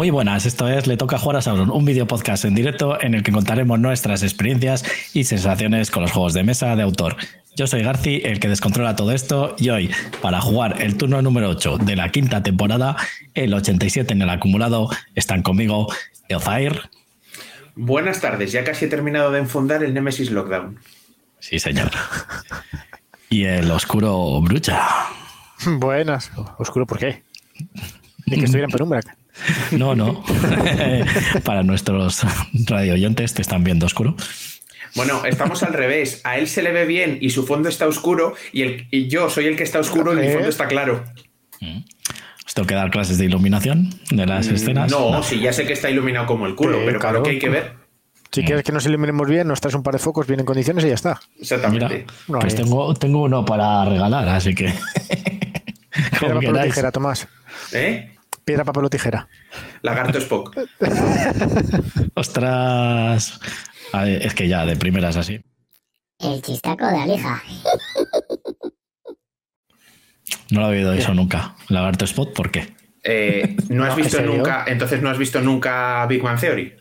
Muy buenas, esto es Le Toca Jugar a Sauron, un video podcast en directo en el que contaremos nuestras experiencias y sensaciones con los juegos de mesa de autor. Yo soy Garci, el que descontrola todo esto, y hoy, para jugar el turno número 8 de la quinta temporada, el 87 en el acumulado, están conmigo Eozair. Buenas tardes, ya casi he terminado de enfundar el Nemesis Lockdown. Sí, señor. Y el oscuro Brucha. Buenas. ¿Oscuro por qué? Ni que estuviera en penumbra. No, no. Para nuestros radio oyentes te están viendo oscuro. Bueno, estamos al revés. A él se le ve bien y su fondo está oscuro y, el, y yo soy el que está oscuro y mi fondo está claro. ¿Os tengo que dar clases de iluminación de las escenas? No, sí, ya sé que está iluminado como el culo, Eh, pero claro. que hay que ver. Si quieres que nos iluminemos bien, nos traes un par de focos bien en condiciones y ya está. Mira, Exactamente. No, pues eh. tengo, tengo uno para regalar, así que. Como tijera, Tomás. ¿Eh? Piedra, papel o tijera. Lagarto Spock. Ostras. A ver, es que ya de primeras así. El chistaco de Alija. No lo he oído eso nunca. Lagarto Spot, ¿por qué? Eh, ¿No has ¿En visto nunca, entonces no has visto nunca Big Bang Theory?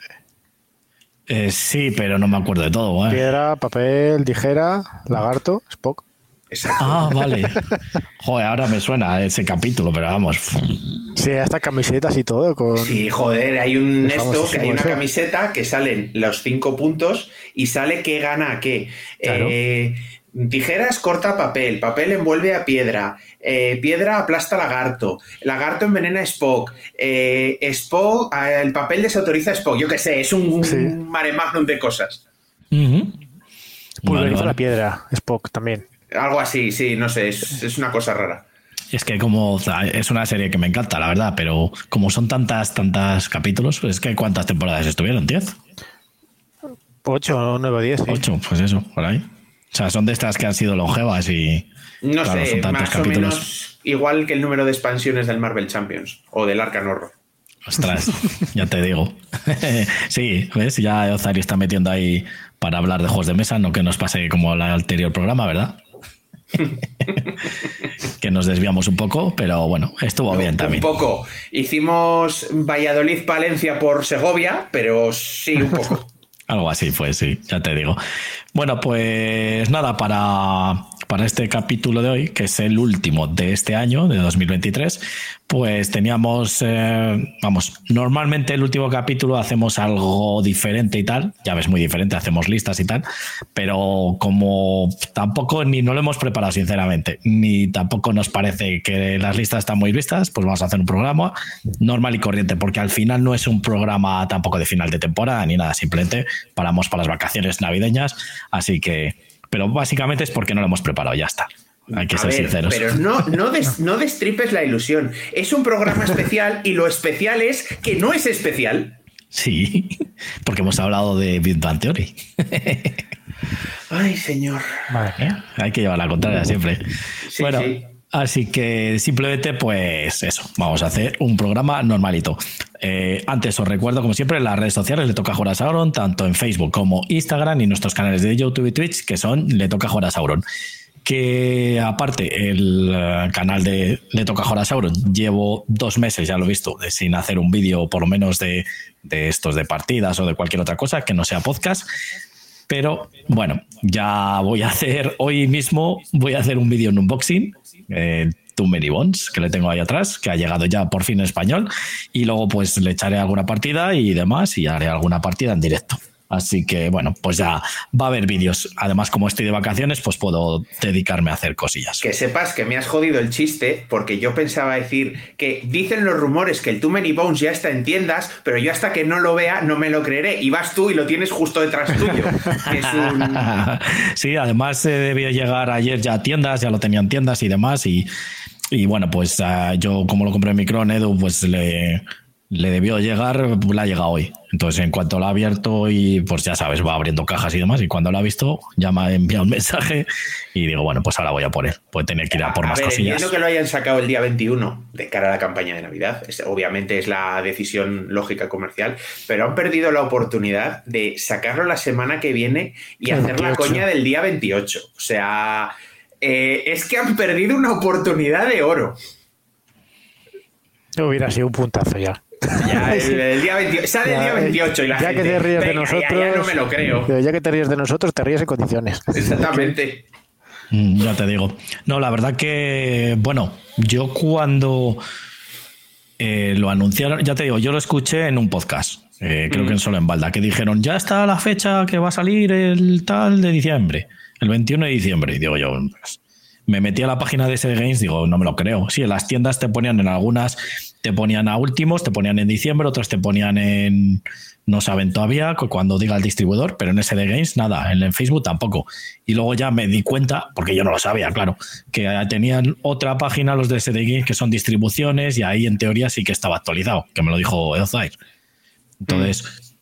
Eh, sí, pero no me acuerdo de todo. ¿eh? Piedra, papel, tijera, lagarto, Spock. Exacto. Ah, vale. Joder, ahora me suena ese capítulo, pero vamos. Sí, hasta camisetas y todo. Con... Sí, joder, hay un Es esto, que hay una camiseta que salen los cinco puntos y sale qué gana a qué. Claro. Eh, tijeras corta papel, papel envuelve a piedra, eh, piedra aplasta lagarto, lagarto envenena a Spock, eh, Spock, el papel desautoriza a Spock, yo qué sé, es un, Sí. mare magnum de cosas. Ujú. Pulveriza Vale, vale. la piedra, Spock también. Algo así, sí, no sé, es, es una cosa rara. Es que como o sea, es una serie que me encanta, la verdad, pero como son tantas, tantas capítulos, es que ¿cuántas temporadas estuvieron? ¿Diez? 8, 9, 10. sí. ¿Ocho? Pues eso, por ahí. O sea, son de estas que han sido longevas y... No claro, sé, son tantos más o capítulos. menos igual que el número de expansiones del Marvel Champions o del Arcan Horror. Ostras, ya te digo. sí, ¿ves? Ya Ozari está metiendo ahí para hablar de juegos de mesa, no que nos pase como el anterior programa, ¿verdad? que nos desviamos un poco, pero bueno, estuvo bien también. Un poco. Hicimos Valladolid-Palencia por Segovia, pero sí, un poco. Algo así fue, sí, ya te digo. Bueno, pues nada, para, para este capítulo de hoy, que es el último de este año, de 2023, pues teníamos, eh, vamos, normalmente el último capítulo hacemos algo diferente y tal, ya ves, muy diferente, hacemos listas y tal, pero como tampoco ni no lo hemos preparado sinceramente, ni tampoco nos parece que las listas están muy vistas, pues vamos a hacer un programa normal y corriente, porque al final no es un programa tampoco de final de temporada ni nada, simplemente paramos para las vacaciones navideñas, así que, pero básicamente es porque no lo hemos preparado, ya está. Hay que A ser ver, sinceros. Pero no, no, des- no destripes la ilusión. Es un programa especial y lo especial es que no es especial. Sí, porque hemos hablado de Big Bang Theory. Ay, señor. Madre mía. Hay que llevar la contraria siempre. Sí, bueno, sí. Así que simplemente, pues eso, vamos a hacer un programa normalito. Eh, antes os recuerdo, como siempre, las redes sociales le toca jugar a Sauron, tanto en Facebook como Instagram y nuestros canales de YouTube y Twitch, que son le toca jugar Sauron. Que aparte, el eh, canal de Le Toca Jugar Sauron, llevo dos meses, ya lo he visto, sin hacer un vídeo, por lo menos de, de estos de partidas o de cualquier otra cosa que no sea podcast. Pero bueno, ya voy a hacer hoy mismo, voy a hacer un vídeo en unboxing. Eh, Too Many Bones, que le tengo ahí atrás, que ha llegado ya por fin en español. Y luego pues le echaré alguna partida y demás y haré alguna partida en directo. Así que bueno, pues ya va a haber vídeos. Además, como estoy de vacaciones, pues puedo dedicarme a hacer cosillas. Que sepas que me has jodido el chiste porque yo pensaba decir que dicen los rumores que el Too Many Bones ya está en tiendas, pero yo hasta que no lo vea no me lo creeré. Y vas tú y lo tienes justo detrás tuyo. Es un... sí, además eh, debió llegar ayer ya a tiendas, ya lo tenían tiendas y demás. Y, y bueno, pues ah, yo como lo compré en Micron, Edu, pues le, le debió llegar, le ha llegado hoy. Entonces, en cuanto lo ha abierto y pues ya sabes, va abriendo cajas y demás. Y cuando lo ha visto, ya me ha enviado un mensaje y digo, bueno, pues ahora voy a por él. Puede tener que ir a por más ver, cosillas. entiendo que lo hayan sacado el día 21 de cara a la campaña de Navidad. Es- obviamente es la decisión lógica comercial, pero han perdido la oportunidad de sacarlo la semana que viene y El hacer la 28. coña del día 28. O sea, eh, es que han perdido una oportunidad de oro. Hubiera sido un puntazo ya. Ya, el, el día 20 sale el día 28 y la ya gente, que te ríes de "Venga, nosotros. Ya, ya no me lo creo. pero ya que te ríes de nosotros, te ríes en condiciones. Exactamente. Mm, Ya te digo. No, la verdad que, bueno, yo cuando eh, lo anunciaron, ya te digo, yo lo escuché en un podcast, eh, creo que en Solo en Balda, que dijeron, ya está la fecha que va a salir el tal de diciembre, el 21 de diciembre. Y digo yo, pues, me metí a la página de SD Games, digo, no me lo creo. Sí, en las tiendas te ponían en algunas, te ponían a últimos, te ponían en diciembre, otras te ponían en, no saben todavía cu- cuando diga el distribuidor, pero en SD Games nada, en, en Facebook tampoco. Y luego ya me di cuenta, porque yo no lo sabía, claro, que tenían otra página los de SD Games que son distribuciones y ahí en teoría sí que estaba actualizado, que me lo dijo Elzair. Entonces,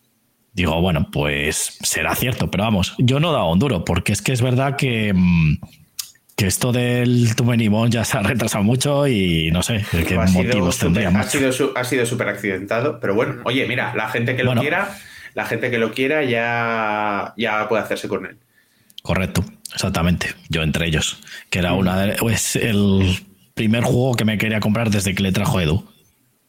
digo, bueno, pues será cierto, pero vamos, yo no he dado un duro, porque es que es verdad que, mm, que esto del Many Bones ya se ha retrasado mucho y no sé qué Ha sido motivos súper- tendría ha más. sido su- ha sido súper accidentado, pero bueno, oye, mira, la gente que lo Bueno. quiera, la gente que lo quiera ya, ya puede hacerse con él. Correcto, exactamente. Yo entre ellos, que era una de, es el primer juego que me quería comprar desde que le trajo Edu.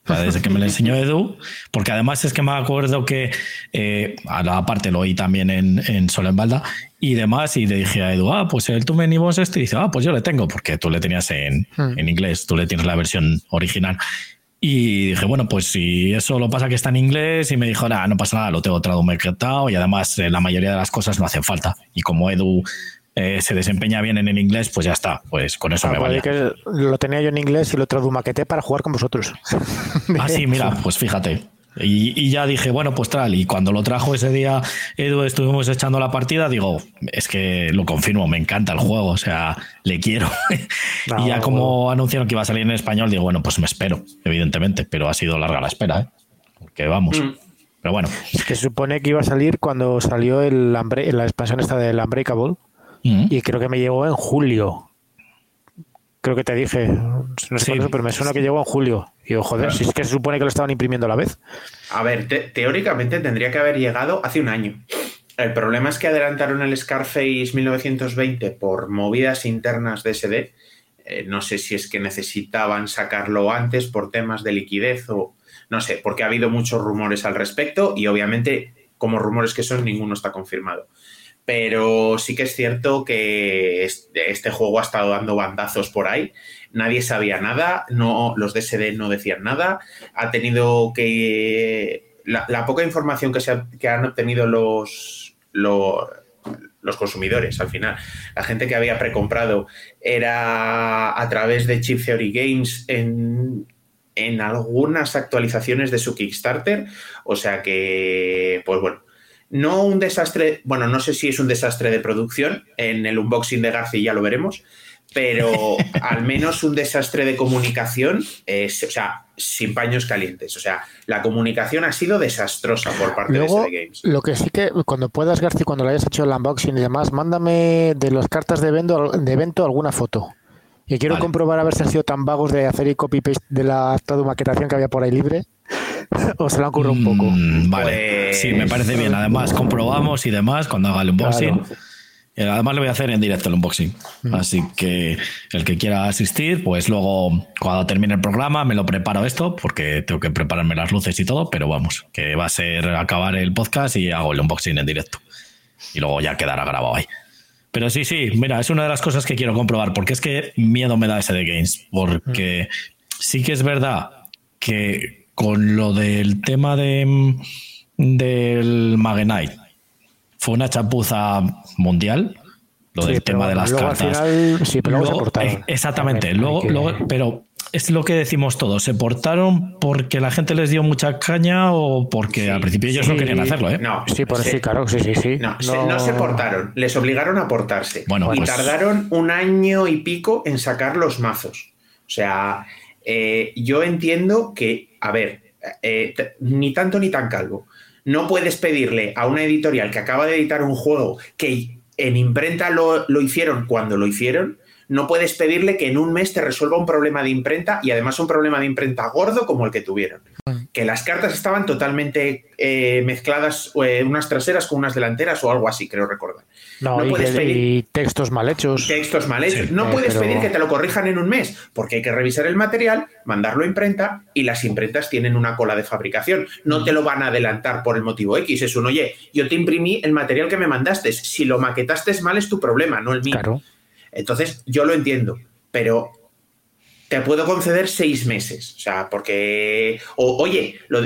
Sea, desde que me lo enseñó Edu, porque además es que me acuerdo que, eh, a la parte lo oí también en, en Solo en Balda y demás, y le dije a Edu, ah, pues el Too Many Boss este, y dice, ah, pues yo le tengo, porque tú le tenías en, Hmm. en inglés, tú le tienes la versión original. Y dije, bueno, pues si eso lo pasa que está en inglés, y me dijo, nada, no pasa nada, lo tengo traducido y además eh, la mayoría de las cosas no hacen falta. Y como Edu eh, se desempeña bien en el inglés, pues ya está, pues con eso Ah, me vale, que lo tenía yo en inglés y lo tradumaqueté para jugar con vosotros. Ah, sí, mira, pues fíjate. Y, y ya dije, bueno, pues tal, y cuando lo trajo ese día, Edu, estuvimos echando la partida, digo, es que lo confirmo, me encanta el juego, o sea, le quiero. No, y ya como anunciaron que iba a salir en español, digo, bueno, pues me espero, evidentemente, pero ha sido larga la espera, ¿eh? Porque vamos. Mm. Pero bueno, Es que se supone que iba a salir cuando salió el la expansión esta del Unbreakable mm, y creo que me llegó en julio. Creo que te dije, no sé Sí. pero me suena que llegó en julio. Y digo, joder, si es que se supone que lo estaban imprimiendo a la vez. A ver, te- teóricamente tendría que haber llegado hace un año. El problema es que adelantaron el Scarface 1920 por movidas internas de SD. Eh, no sé si es que necesitaban sacarlo antes por temas de liquidez o no sé, porque ha habido muchos rumores al respecto y obviamente, como rumores que son, ninguno está confirmado. Pero sí que es cierto que este, juego ha estado dando bandazos por ahí. Nadie sabía nada, no, los DSD no decían nada. Ha tenido que. La, poca información que, se que han obtenido los, los, los consumidores al final, la gente que había precomprado, era a través de Chip Theory Games en, en algunas actualizaciones de su Kickstarter. O sea que, pues bueno, no un desastre, bueno, no sé si es un desastre de producción, en el unboxing de Garci ya lo veremos, pero al menos un desastre de comunicación, es, o sea, sin paños calientes. O sea, la comunicación ha sido desastrosa por parte Luego, de SD Games. lo que sí que cuando puedas, Garci, cuando lo hayas hecho el unboxing y demás, mándame de las cartas de evento, de evento alguna foto. Y quiero Vale. comprobar a ver si han sido tan vagos de hacer el copy-paste de la maquetación que había por ahí libre. o se lo han currado un poco. mm, vale, Pues- sí, me parece bien. Además, comprobamos y demás cuando haga el unboxing. Claro. Eh, Además, le voy a hacer en directo el unboxing. Mm. Así que el que quiera asistir, pues luego, cuando termine el programa, me lo preparo esto, porque tengo que prepararme las luces y todo. Pero vamos, que va a ser acabar el podcast y hago el unboxing en directo. Y luego ya quedará grabado ahí. Pero sí, sí, mira, es una de las cosas que quiero comprobar, porque es que miedo me da ese de Games, porque sí que es verdad que con lo del tema de, mm, del Magenite fue una chapuza mundial, lo Sí, del pero tema de las luego al cartas. final- sí, pero luego se portaron. eh, exactamente, También hay luego, que- luego- pero es lo que decimos todos, ¿se portaron porque la gente les dio mucha caña o porque Sí, al principio ellos sí. no querían hacerlo? ¿eh? No, Sí, por se- sí, claro, sí, sí, sí. No, se, no se portaron, les obligaron a portarse. Bueno, y pues- tardaron un año y pico en sacar los mazos. O sea, eh, yo entiendo que, a ver, eh, ni tanto ni tan calvo. No puedes pedirle a una editorial que acaba de editar un juego que en imprenta lo, lo hicieron cuando lo hicieron, no puedes pedirle que en un mes te resuelva un problema de imprenta y además un problema de imprenta gordo como el que tuvieron. Que las cartas estaban totalmente eh, mezcladas, eh, unas traseras con unas delanteras o algo así, creo recordar. No, puedes de- pedir y textos mal hechos. textos mal hechos. no eh, puedes pero- pedir que te lo corrijan en un mes, porque hay que revisar el material, mandarlo a imprenta y las imprentas tienen una cola de fabricación. No te lo van a adelantar por el motivo X. Es un, oye, yo te imprimí el material que me mandaste. Si lo maquetaste mal es tu problema, no el mío. Claro. Entonces, yo lo entiendo, pero te puedo conceder seis meses. O sea, porque. O, oye, lo.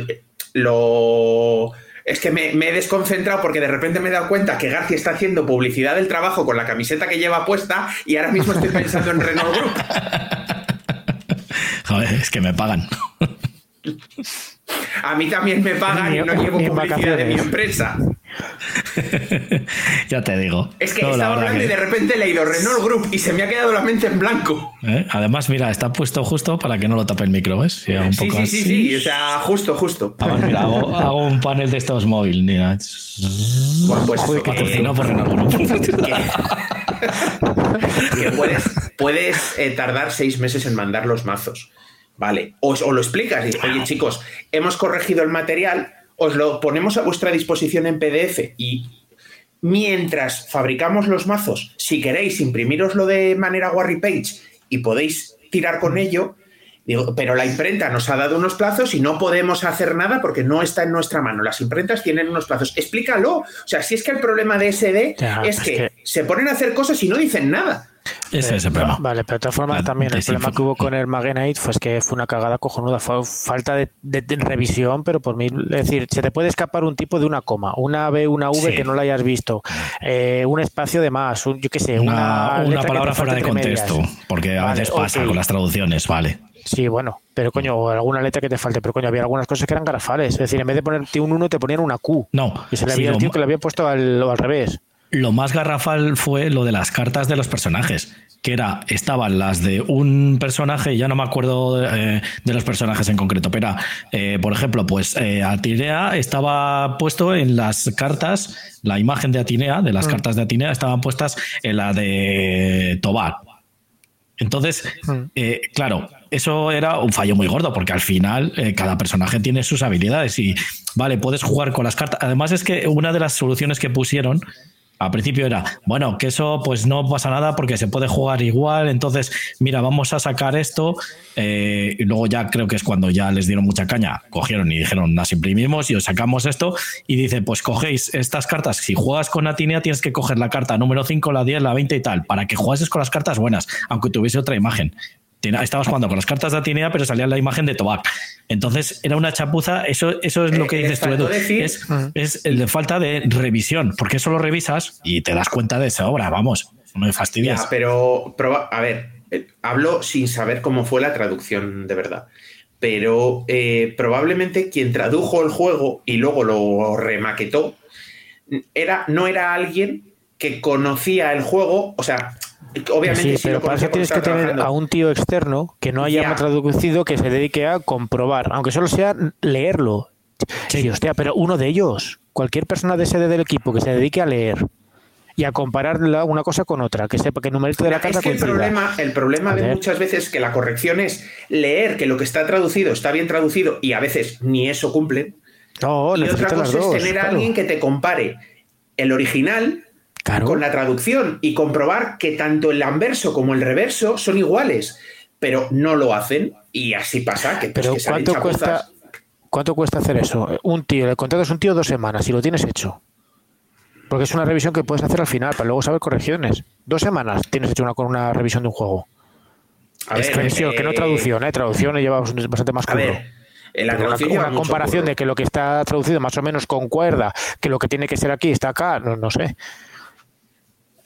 lo- es que me, me he desconcentrado porque de repente me he dado cuenta que García está haciendo publicidad del trabajo con la camiseta que lleva puesta y ahora mismo estoy pensando en Renault Group. Joder, es que me pagan. A mí también me pagan y no llevo publicidad de mi empresa. ya te digo. Es que No, estaba hablando y de repente he leído Renault Group y se me ha quedado la mente en blanco. ¿eh? Además, mira, está puesto justo para que no lo tape el micro, ¿ves? Sí, un Sí, poco sí, sí, así. sí. O sea, justo, justo. Ah, pues mira, hago, hago un panel de estos móvil, mira. Bueno, pues Joder, Patrocinado por Renault Group. que puedes, puedes eh, tardar seis meses en mandar los mazos. Vale. O, o lo explicas. Dices, oye, chicos, hemos corregido el material, os lo ponemos a vuestra disposición en PDF y mientras fabricamos los mazos, si queréis imprimiroslo de manera Warry Page y podéis tirar con ello. Digo, pero la imprenta nos ha dado unos plazos y no podemos hacer nada porque no está en nuestra mano. Las imprentas tienen unos plazos. Explícalo. O sea, si es que el problema de SD Ya, es es que, que- se ponen a hacer cosas y no dicen nada. Ese es el problema. Vale, pero de todas formas La también el problema que hubo con el Magenite fue que fue una cagada cojonuda, fue falta de, de- de revisión, pero por mí, es decir, se te puede escapar un tipo de una coma, una B, una V Sí. que no la hayas visto, eh, un espacio de más, un- yo qué sé, una, Una, una palabra fuera de medias. contexto, porque a Vale, veces pasa con las traducciones, vale. Sí, bueno, pero coño, o alguna letra que te falte, pero coño, había algunas cosas que eran garrafales, es decir, en vez de ponerte un 1 te ponían una Q. No, Y se le había tío que le había puesto al, al revés. Lo más garrafal fue lo de las cartas de los personajes, que era, estaban las de un personaje, ya no me acuerdo eh, de los personajes en concreto, pero era, eh, por ejemplo, pues eh, Atinea estaba puesto en las cartas, la imagen de Atinea, de las cartas de Atinea, estaban puestas en la de Tobar. Entonces, Mm. eh, claro, eso era un fallo muy gordo, porque al final eh, cada personaje tiene sus habilidades y, vale, puedes jugar con las cartas. Además es que una de las soluciones que pusieron al principio era, bueno, que eso pues no pasa nada porque se puede jugar igual, entonces, mira, vamos a sacar esto, eh, y luego ya creo que es cuando ya les dieron mucha caña, cogieron y dijeron, las imprimimos y os sacamos esto, y dice, pues cogéis estas cartas, si juegas con Atinea tienes que coger la carta número 5, la 10, la 20 y tal, para que jugases con las cartas buenas, aunque tuviese otra imagen. Estabas jugando con las cartas de Atinea, pero salía la imagen de Tobac. Entonces era una chapuza. Eso, eso es lo que Eh, dices tú, Edu. decir- Es, es el de falta de revisión, porque eso lo revisas y te das cuenta de esa obra. Vamos, no me fastidias. Ya, pero, a ver, eh, hablo sin saber cómo fue la traducción de verdad. Pero eh, probablemente quien tradujo el juego y luego lo remaquetó era, no era alguien que conocía el juego. O sea, obviamente sí, sí pero para eso tienes que tener a un tío externo que no haya Ya. traducido que se dedique a comprobar, aunque solo sea leerlo. Sí, hostia, pero uno de ellos, cualquier persona de sede del equipo que se dedique a leer y a comparar una cosa con otra, que sepa que el numerito de la carta es que el coincida. problema, el problema de muchas veces que la corrección es leer que lo que está traducido está bien traducido y a veces ni eso cumplen. No, y otra las cosa dos. es tener a alguien que te compare el original Claro. con la traducción y comprobar que tanto el anverso como el reverso son iguales, pero no lo hacen y así pasa. Que, pues, Pero que ¿cuánto cuesta. ¿cuánto cuesta hacer eso? Un tío, el contrato es un tío dos semanas y lo tienes hecho. Porque es una revisión que puedes hacer al final para luego saber correcciones. Dos semanas tienes hecho una, con una revisión de un juego. A es ver, revisión, que no eh, traducción, ¿eh? Traducción lleva bastante más curro. la una, comparación curro. de que lo que está traducido más o menos concuerda, que lo que tiene que ser aquí está acá, no, no sé.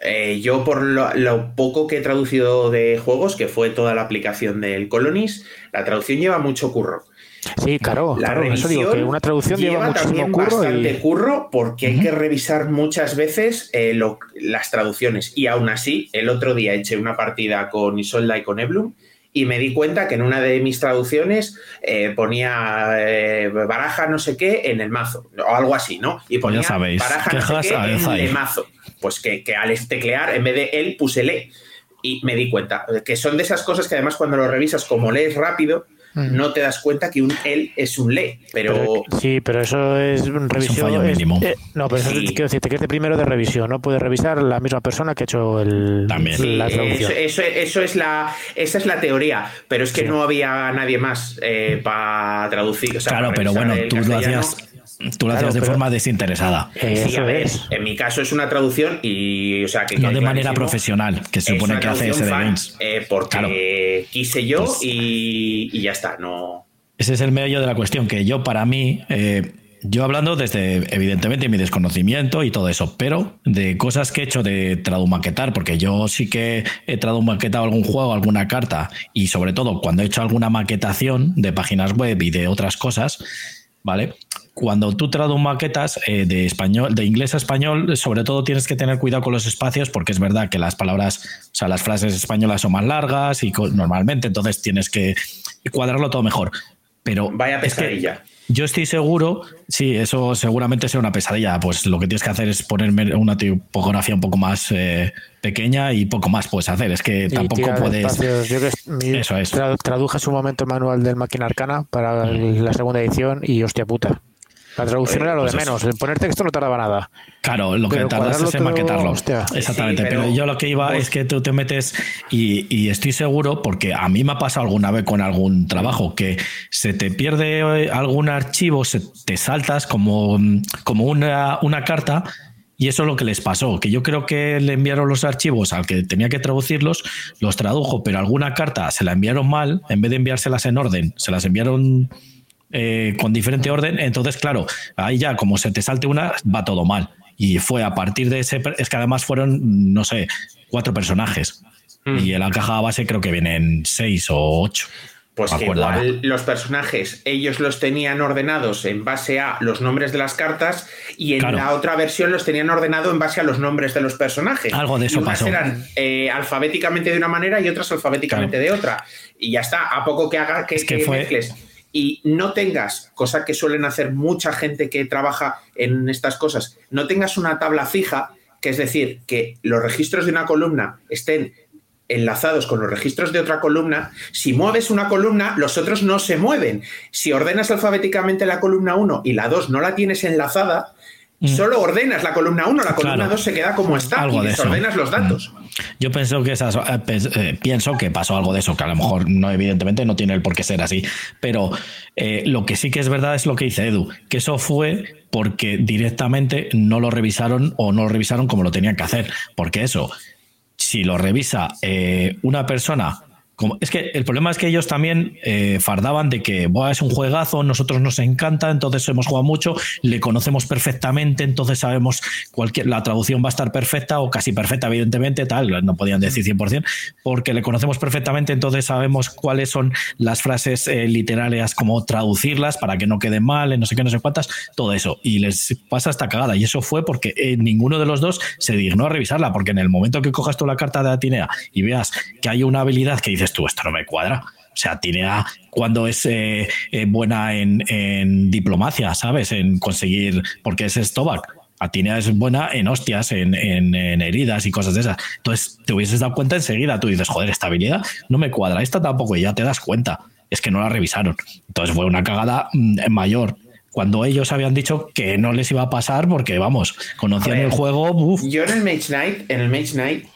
Eh, yo, por lo, lo poco que he traducido de juegos, que fue toda la aplicación del Colonies, la traducción lleva mucho curro. Sí, claro, La claro, eso digo, revisión que una traducción lleva, muchísimo también curro bastante y... curro porque hay que revisar muchas veces eh, lo- las traducciones. Y aún así, el otro día eché una partida con Isolda y con Eblum y me di cuenta que en una de mis traducciones eh, ponía eh, baraja no sé qué en el mazo, o algo así, ¿no? Y Pues ya ponía sabéis, baraja no sé qué en el mazo. Pues que, que al teclear, en vez de él, puse le. y me di cuenta que son de esas cosas que además cuando lo revisas como lees rápido, no te das cuenta que un él es un le, pero... sí, pero eso es un revisión. fallo mínimo. eh, no, pero eso Sí. es- quiero decirte que es de primero de revisión, no puede revisar la misma persona que ha hecho el, También. la Eh, traducción. Eso, eso- eso es la, esa es la teoría, pero es que Sí. no había nadie más para traducir. o sea, Claro, para pero bueno, tú lo hacías, tú lo Claro, hacías de forma desinteresada. Eh, Sí, eso a ver, es. en mi caso es una traducción y, o sea, que No de manera profesional, que se supone que hace ese de Games. eh, porque Claro. quise yo Pues- y, y ya está, no... Ese es el medio de la cuestión, que yo para mí, eh, yo hablando desde evidentemente mi desconocimiento y todo eso, pero de cosas que he hecho de tradumaquetar, porque yo sí que he tradumaquetado algún juego, alguna carta, y sobre todo cuando he hecho alguna maquetación de páginas web y de otras cosas, ¿vale? Cuando tú tradumaquetas eh, de español, de inglés a español, sobre todo tienes que tener cuidado con los espacios, porque es verdad que las palabras, o sea, las frases españolas son más largas y normalmente, entonces tienes que cuadrarlo todo mejor. Pero Vaya es que pesadilla. yo estoy seguro, sí, eso seguramente sea una pesadilla. Pues lo que tienes que hacer es ponerme una tipografía un poco más eh, pequeña y poco más puedes hacer. Es que Y tampoco puedes. espacios. Yo que mi- Eso es. tra- traduje en su momento el manual del Máquina Arcana para la segunda edición y hostia puta. La traducción Oye, era lo de pues menos. El poner texto no tardaba nada. Claro, lo que tardas es en maquetarlo. hostia. Exactamente. Sí, pero, pero yo lo que iba es que tú te metes y, y estoy seguro, porque a mí me ha pasado alguna vez con algún trabajo, que se te pierde eh, algún archivo, se te saltas como, como una, una carta. Y eso es lo que les pasó, que yo creo que le enviaron los archivos al que tenía que traducirlos, los tradujo, pero alguna carta se la enviaron mal, en vez de enviárselas en orden, se las enviaron eh, con diferente orden. Entonces, claro, ahí ya como se te salte una, va todo mal. Y fue a partir de ese. Es que además fueron, no sé, cuatro personajes. Mm. Y en la caja base creo que vienen seis o ocho. Pues que igual los personajes, ellos los tenían ordenados en base a los nombres de las cartas y en Claro. la otra versión los tenían ordenado en base a los nombres de los personajes. Algo de eso y unas pasó. eran eh, alfabéticamente de una manera y otras alfabéticamente de otra. Y ya está, a poco que haga que, Es que que fue- mezcles y no tengas, cosa que suelen hacer mucha gente que trabaja en estas cosas, no tengas una tabla fija, que es decir, que los registros de una columna estén enlazados con los registros de otra columna, si mueves una columna, los otros no se mueven. Si ordenas alfabéticamente la columna 1 y la 2 no la tienes enlazada, solo ordenas la columna 1, la columna Mm. Claro. 2 se queda como está Algo y de eso. desordenas los datos. Yo pienso que esas, eh, eh, pienso que pasó algo de eso, que a lo mejor no, evidentemente no tiene el por qué ser así. Pero eh, lo que sí que es verdad es lo que dice Edu, que eso fue porque directamente no lo revisaron o no lo revisaron como lo tenían que hacer. Porque eso, si lo revisa eh, una persona. Como, es que el problema es que ellos también eh, fardaban de que Buah, es un juegazo, nosotros nos encanta, entonces hemos jugado mucho, le conocemos perfectamente, entonces sabemos cualquier, la traducción va a estar perfecta o casi perfecta, evidentemente, tal, no podían decir 100%, porque le conocemos perfectamente, entonces sabemos cuáles son las frases eh, literarias, cómo traducirlas para que no queden mal, en no sé qué, no sé cuántas, todo eso. Y les pasa esta cagada. Y eso fue porque eh, ninguno de los dos se dignó a revisarla, porque en el momento que cojas tú la carta de Atinea y veas que hay una habilidad que dices tú, esto no me cuadra. O sea, Atinea cuando es eh, eh, buena en, en diplomacia, ¿sabes? En conseguir, porque es Stovak. Atinea es buena en hostias, en, en- en heridas y cosas de esas. Entonces te hubieses dado cuenta enseguida. Tú dices, joder, esta habilidad no me cuadra. Esta tampoco, y ya te das cuenta. Es que no la revisaron. Entonces fue una cagada mm, mayor. Cuando ellos habían dicho que no les iba a pasar porque, vamos, conocían ver, el juego. uf, Yo en el Mage Knight, en el Mage Knight,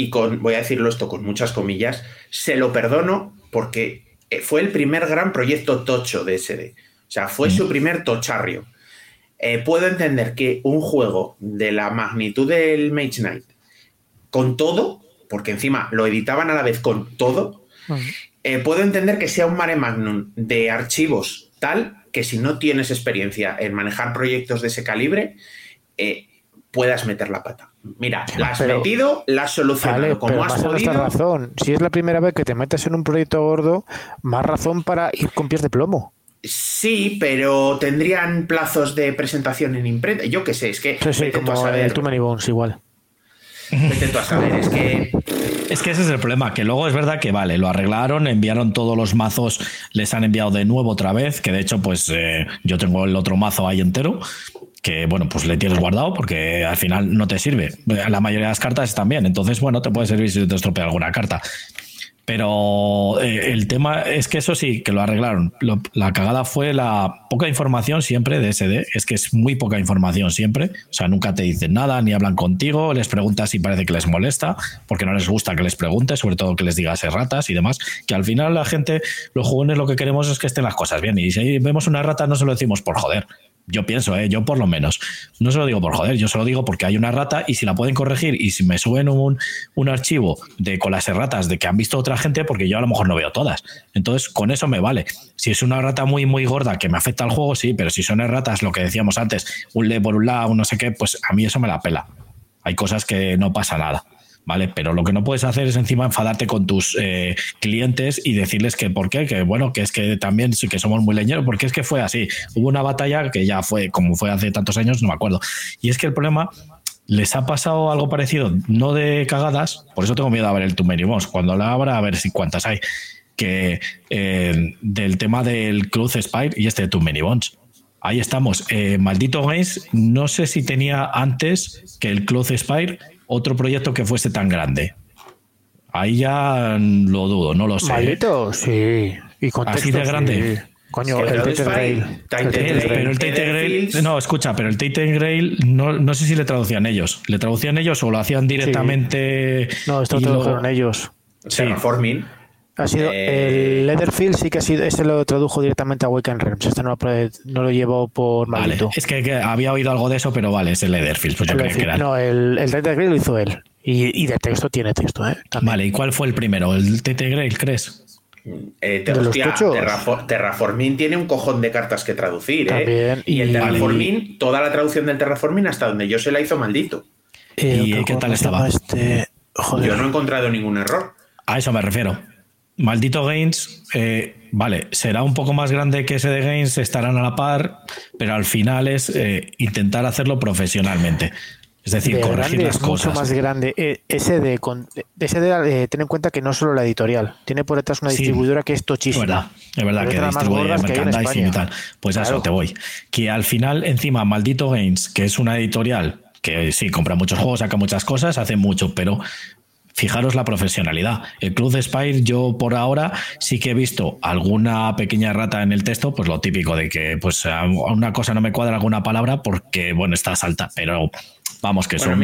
y con, voy a decirlo esto con muchas comillas, se lo perdono porque eh, fue el primer gran proyecto tocho de SD. O sea, fue su primer tocharrio. Eh, puedo entender que un juego de la magnitud del Mage Knight, con todo, porque encima lo editaban a la vez con todo, eh, puedo entender que sea un mare magnum de archivos tal que si no tienes experiencia en manejar proyectos de ese calibre, eh, puedas meter la pata. Mira, la has Pero- metido, la has solucionado Vale, como pero has podido. razón. Si es la primera vez que te metes en un proyecto gordo, más razón para ir con pies de plomo. Sí, pero tendrían plazos de presentación en imprenta. Yo qué sé, es que Sí, sí, como saber. el Too Many Bones igual. Vete tú a saber, es que Es que ese es el problema, que luego es verdad que vale, lo arreglaron, enviaron todos los mazos, les han enviado de nuevo otra vez, que de hecho pues eh, yo tengo el otro mazo ahí entero que bueno, pues le tienes guardado porque al final no te sirve. La mayoría de las cartas están bien, entonces bueno, te puede servir si te estropea alguna carta. Pero eh, el tema es que eso sí, que lo arreglaron. la cagada fue la poca información siempre de SD. Es que es muy poca información siempre. O sea, nunca te dicen nada, ni hablan contigo, les preguntas y parece que les molesta, porque no les gusta que les preguntes, sobre todo que les digas ratas y demás. Que al final la gente, los jóvenes lo que queremos es que estén las cosas bien. Y si vemos una rata, no se lo decimos por joder. Yo pienso, ¿eh? yo por lo menos. No se lo digo por joder, yo se lo digo porque hay una rata y si la pueden corregir y si me suben un, un archivo de con las erratas de que han visto otra gente, porque yo a lo mejor no veo todas. Entonces, con eso me vale. Si es una rata muy, muy gorda que me afecta al juego, sí, pero si son erratas, lo que decíamos antes, un le por un lado, un no sé qué, pues a mí eso me la pela. Hay cosas que no pasa nada. ¿Vale? Pero lo que no puedes hacer es encima enfadarte con tus eh, clientes y decirles que por qué, que bueno, que es que también que somos muy leñeros, porque es que fue así. Hubo una batalla que ya fue, como fue hace tantos años, no me acuerdo. Y es que el problema les ha pasado algo parecido, no de cagadas, por eso tengo miedo a ver el Many cuando la abra a ver si cuántas hay, que eh, del tema del Cruz Spire y este de Many Ahí estamos. Eh, maldito Games, no sé si tenía antes que el Cloth Spire otro proyecto que fuese tan grande. Ahí ya lo dudo, no lo sé. Maldito, sí. Y Así de grande. Coño, el Tate Grail. Pero el Tate Grail, no, escucha, pero el Tate Grail no, no, sé si le traducían ellos. ¿Le traducían ellos o lo hacían directamente? No, esto lo tradujeron ellos. Terraforming. Ha sido eh, el Leatherfield sí que ha sido, ese lo tradujo directamente a Weekend Realms, este no, no lo llevó por maldito. es que, había oído algo de eso, pero vale, es el Leatherfield, pues yo creo que era. No, el, el Grail lo hizo él. Y, de texto tiene texto, ¿eh? Vale, ¿y cuál fue el primero? ¿El Tate Grail, crees? Eh, Terraforming tiene un cojón de cartas que traducir, ¿eh? Y, el Terraforming, toda la traducción del Terraforming hasta donde yo se la hizo maldito. Eh, ¿Y qué tal estaba? Este... Yo no he encontrado ningún error. A eso me refiero. Maldito Gains, eh, vale, será un poco más grande que ese de Gains, estarán a la par, pero al final es eh, intentar hacerlo profesionalmente. Es decir, corregir las cosas. mucho más grande. Eh, ese de, ese de ten en cuenta que no solo la editorial, tiene por detrás una distribuidora que es tochísima. Es verdad, es verdad que distribuye merchandising y tal. Pues a eso te voy. Que al final, encima, Maldito Games, que es una editorial que sí, compra muchos juegos, saca muchas cosas, hace mucho, pero fijaros la profesionalidad. El Club de Spire, yo por ahora sí que he visto alguna pequeña rata en el texto, pues lo típico de que pues una cosa no me cuadra alguna palabra porque, bueno, está salta, pero vamos, que son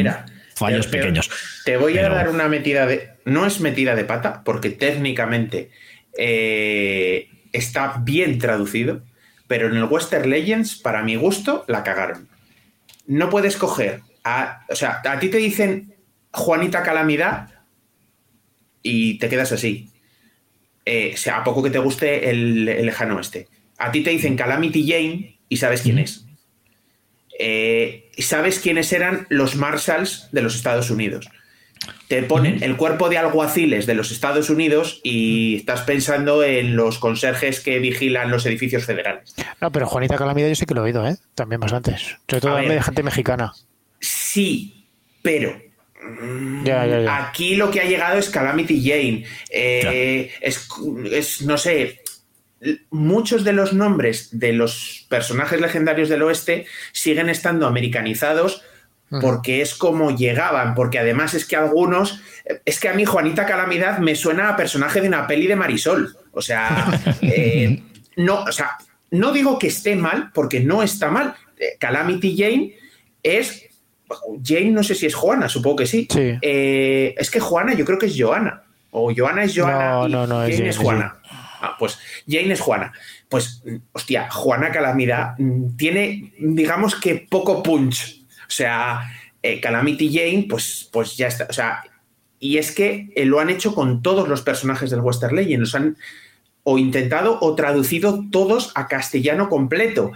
fallos pequeños. Te voy a dar una metida de... No es metida de pata, porque técnicamente eh, está bien traducido, pero en el Western Legends, para mi gusto, la cagaron. No puedes coger... A, o sea, a ti te dicen Juanita Calamidad y te quedas así. Eh, sea, a poco que te guste el, lejano este. A ti te dicen Calamity Jane y sabes quién es. Eh, sabes quiénes eran los Marshalls de los Estados Unidos. Te ponen el cuerpo de alguaciles de los Estados Unidos y estás pensando en los conserjes que vigilan los edificios federales. No, pero Juanita Calamidad yo sé que lo he oído, ¿eh? También bastantes. Sobre todo de gente mexicana. Sí, pero Aquí lo que ha llegado es Calamity Jane. Eh, es, no sé, muchos de los nombres de los personajes legendarios del oeste siguen estando americanizados porque es como llegaban, porque además es que algunos, es que a mí Juanita Calamidad me suena a personaje de una peli de Marisol. O sea, eh, no, o sea, no digo que esté mal, porque no está mal. Eh, Calamity Jane es Jane no sé si es Juana, supongo que sí. Eh, es que Juana yo creo que es Joana. O Joana es Joana no, no, no, Jane es, Juana. Ah, pues Jane es Juana. Pues, hostia, Juana Calamidad mm, tiene, digamos que poco punch. O sea, eh, Calamity Jane, pues, pues ya está. O sea, y es que eh, lo han hecho con todos los personajes del Western Legend. Los han o intentado o traducido todos a castellano completo.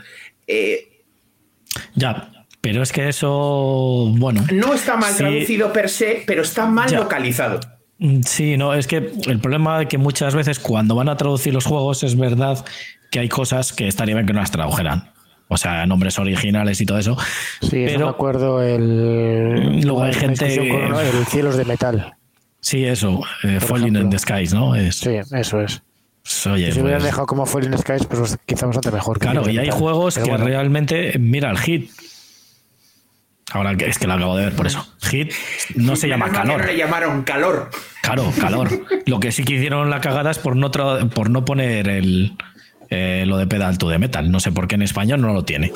ya, pero es que eso, bueno. No está mal traducido per se, pero está mal localizado. Mm, sí, no, es que el problema es que muchas veces cuando van a traducir los juegos es verdad que hay cosas que estaría bien que no las tradujeran. O sea, nombres originales y todo eso. Sí, pero me acuerdo el. Luego hay gente. el cielos de metal. Sí, eso. Eh, Falling in the Skies, ¿no? Es... Sí, eso es. Pues, oye, si hubieran pues dejado como Falling in the Skies, pues quizá bastante mejor. Claro, y hay juegos que realmente. Mira, el hit Ahora es que lo acabo de ver por eso. Hit no se llama calor. No le llamaron calor. Claro, calor. Lo que sí que hicieron la cagada es por no, por no poner el, eh, lo de pedal to the metal. No sé por qué en español no lo tiene.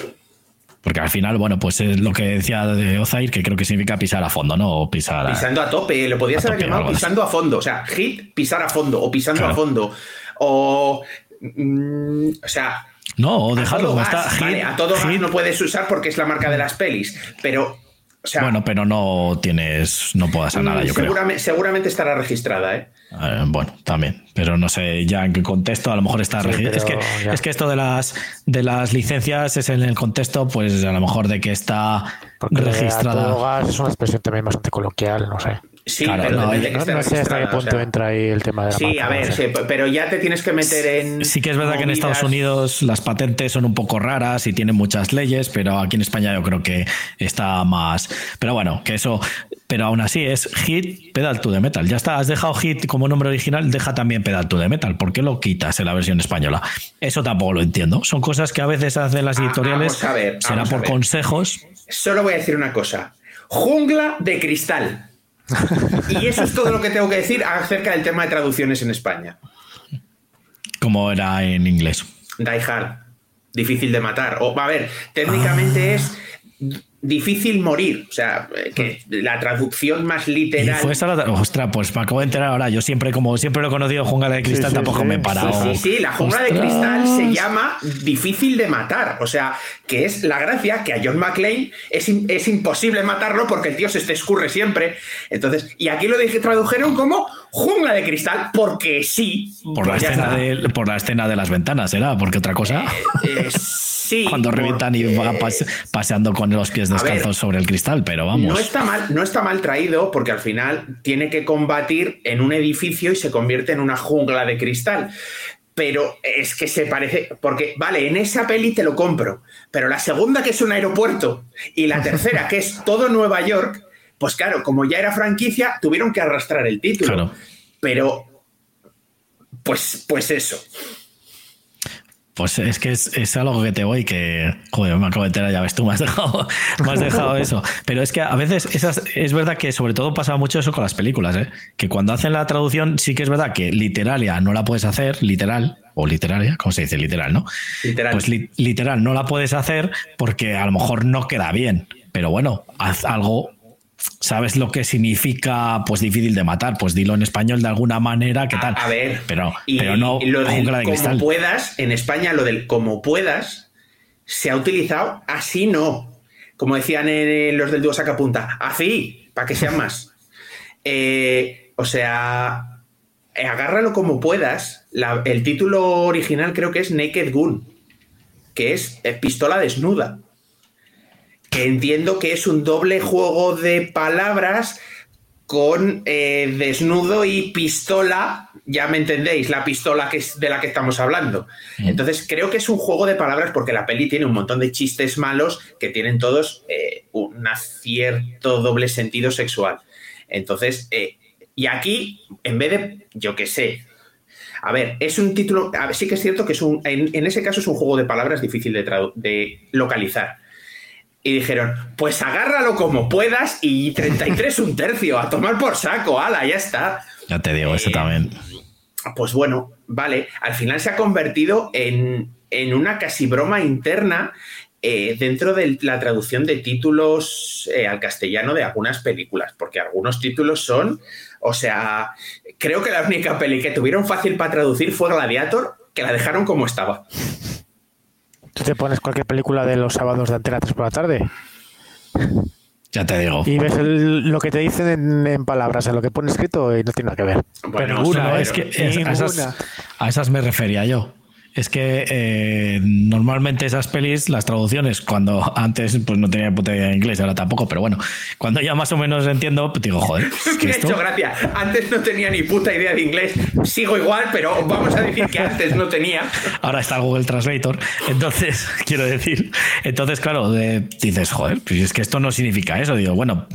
Porque al final, bueno, pues es lo que decía de Ozair, que creo que significa pisar a fondo, ¿no? O pisar a- Pisando a tope, lo podías haber llamado pisando a fondo. O sea, hit, pisar a fondo, o pisando Claro. a fondo. O. mm, o sea. No, o a dejarlo todo como está. vale, Hit- a todo gas no puedes usar porque es la marca de las pelis. Pero. O sea, Bueno, pero no tienes, no puedo hacer nada, yo creo. seguramente, seguramente estará registrada, ¿eh? Eh, bueno, también, pero no sé ya en qué contexto, a lo mejor está Sí, es que es que esto de las de las licencias es en el contexto, pues a lo mejor de que está Porque registrada. a todo gas es una expresión también bastante coloquial, no sé. Sí, Claro, pero no, de que No, no sé hasta qué o punto sea. entra ahí el tema de la Sí, marca, a ver, sí, pero ya te tienes que meter en. Sí que es verdad que en Estados Unidos las patentes son un poco raras y tienen muchas leyes, pero aquí en España yo creo que está más. Pero bueno, que eso. Pero aún así es Hit Pedal to the Metal. Ya está, has dejado Hit como nombre original, deja también Pedal to the Metal. ¿Por qué lo quitas en la versión española? Eso tampoco lo entiendo. Son cosas que a veces hacen las Ah, editoriales. vamos a ver, será vamos a por ver. consejos. Solo voy a decir una cosa. Jungla de cristal. Y eso es todo lo que tengo que decir acerca del tema de traducciones en España. como era en inglés. Die Hard. Difícil de matar. O, a ver, técnicamente es difícil morir. O sea, eh, que la traducción más Y literal. fue esa la. Ostras, pues me acabo de enterar ahora. Yo siempre, como siempre lo he conocido, Jungla de Cristal, sí, tampoco sí. me he parado. Sí, sí, sí, la jungla de cristal se llama difícil de matar. O sea, que es la gracia que a John McClane es, im- es imposible matarlo porque el tío se te escurre siempre. Entonces, y aquí lo dije, tradujeron como jungla de cristal porque sí. Por la, Pues escena de, por la escena de las ventanas, ¿era? Porque otra cosa. Eh, sí. cuando revientan y va pas- paseando con los pies A ver, descalzos sobre el cristal, pero vamos. No está, mal, no está mal traído porque al final tiene que combatir en un edificio y se convierte en una jungla de cristal. Pero es que se parece, porque vale, en esa peli te lo compro, pero la segunda que es un aeropuerto y la tercera que es todo Nueva York, pues claro, como ya era franquicia, tuvieron que arrastrar el título. Claro. Pero, pues, pues eso. Pues es que es, es algo que te voy que. Joder, me acabo de enterar, ya ves tú, me has dejado, me has dejado eso. Pero es que a veces esas, es verdad que sobre todo pasa mucho eso con las películas, ¿eh? Que cuando hacen la traducción, sí que es verdad que literalia no la puedes hacer, literal, o literaria, ¿cómo se dice? Literal, ¿no? Literal. Pues li- literal no la puedes hacer porque a lo mejor no queda bien. Pero bueno, haz algo. ¿Sabes lo que significa pues difícil de matar? Pues dilo en español de alguna manera, ¿qué tal? A, ver, pero, y pero no lo del jungla de como puedas, en España lo del como puedas se ha utilizado así no. Como decían en los del dúo sacapunta, así, para que sean más. Eh, o sea, agárralo como puedas. La- el título original creo que es Naked Gun, que es eh, pistola desnuda. Que entiendo que es un doble juego de palabras con eh, desnudo y pistola, ya me entendéis, la pistola que es de la que estamos hablando. Entonces creo que es un juego de palabras porque la peli tiene un montón de chistes malos que tienen todos eh, un cierto doble sentido sexual. Entonces, eh, y aquí, en vez de, yo qué sé, a ver, es un título, a ver, sí que es cierto que es un, en, en ese caso es un juego de palabras difícil de, de localizar. Y dijeron, pues agárralo como puedas y 33 un tercio, a tomar por saco, ala, ya está. Ya te digo, eso Eh, también. Pues bueno, vale, al final se ha convertido en, en una casi broma interna eh, dentro de la traducción de títulos eh, al castellano de algunas películas, porque algunos títulos son, o sea, creo que la única peli que tuvieron fácil para traducir fue Gladiator, que la dejaron como estaba. Tú te pones cualquier película de los sábados de Antena 3 por la tarde Ya te digo. y ves el- lo que te dicen en, en palabras, en lo que pone escrito y no tiene nada que ver. Bueno, ninguna, No, pero- es que es- a, ninguna. esas, a esas me refería yo. Es que eh, normalmente esas pelis, las traducciones, cuando antes pues no tenía puta idea de inglés, ahora tampoco, pero bueno, cuando ya más o menos entiendo, pues digo, joder, es que Me ha esto- hecho gracia. Antes no tenía ni puta idea de inglés. Sigo igual, pero vamos a decir que antes no tenía. ahora está el Google Translator. Entonces, quiero decir, entonces, claro, de- dices, joder, pues es que esto no significa eso. Digo, bueno,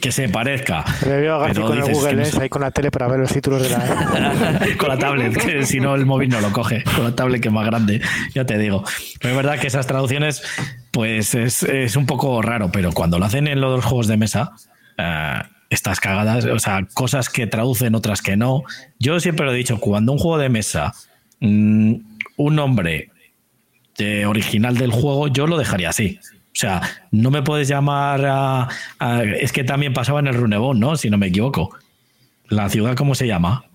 que se parezca. Me veo a con el Google que no ahí con la tele para ver los títulos de la. con la tablet, que si no el móvil no lo coge, con la tablet más grande, ya te digo. Es verdad que esas traducciones pues es, es un poco raro, pero cuando lo hacen en los juegos de mesa, eh, estas cagadas, o sea, cosas que traducen, otras que no. Yo siempre lo he dicho, cuando un juego de mesa, mm, un nombre de original del juego, yo lo dejaría así. O sea, no me puedes llamar a, Es que también pasaba en el Runebon, ¿no? Si no me equivoco. La ciudad, ¿cómo se llama?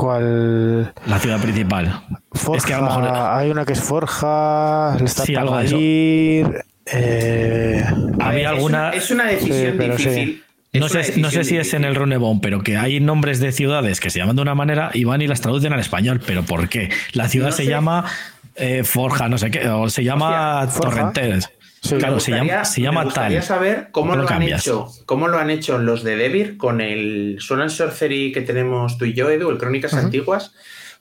¿Cuál? La ciudad principal. Forja, Es que a lo mejor. hay una que es Forja, está Sí, algo de eso. Tabadir, eh, Había Es alguna. una- Es una decisión Sí, pero sí. difícil. No sé, no sé si es en el difícil. Runebon, pero que hay nombres de ciudades que se llaman de una manera y van y las traducen al español. ¿Pero por qué? La ciudad No se sé. llama eh, Forja, no sé qué, o se llama. Torrentes. Sí, claro, se llama, se me gustaría tal. saber cómo ¿Por qué lo, han hecho, cómo lo han hecho los de Devir con el Sword and Sorcery que tenemos tú y yo, Edu, el Crónicas. Antiguas.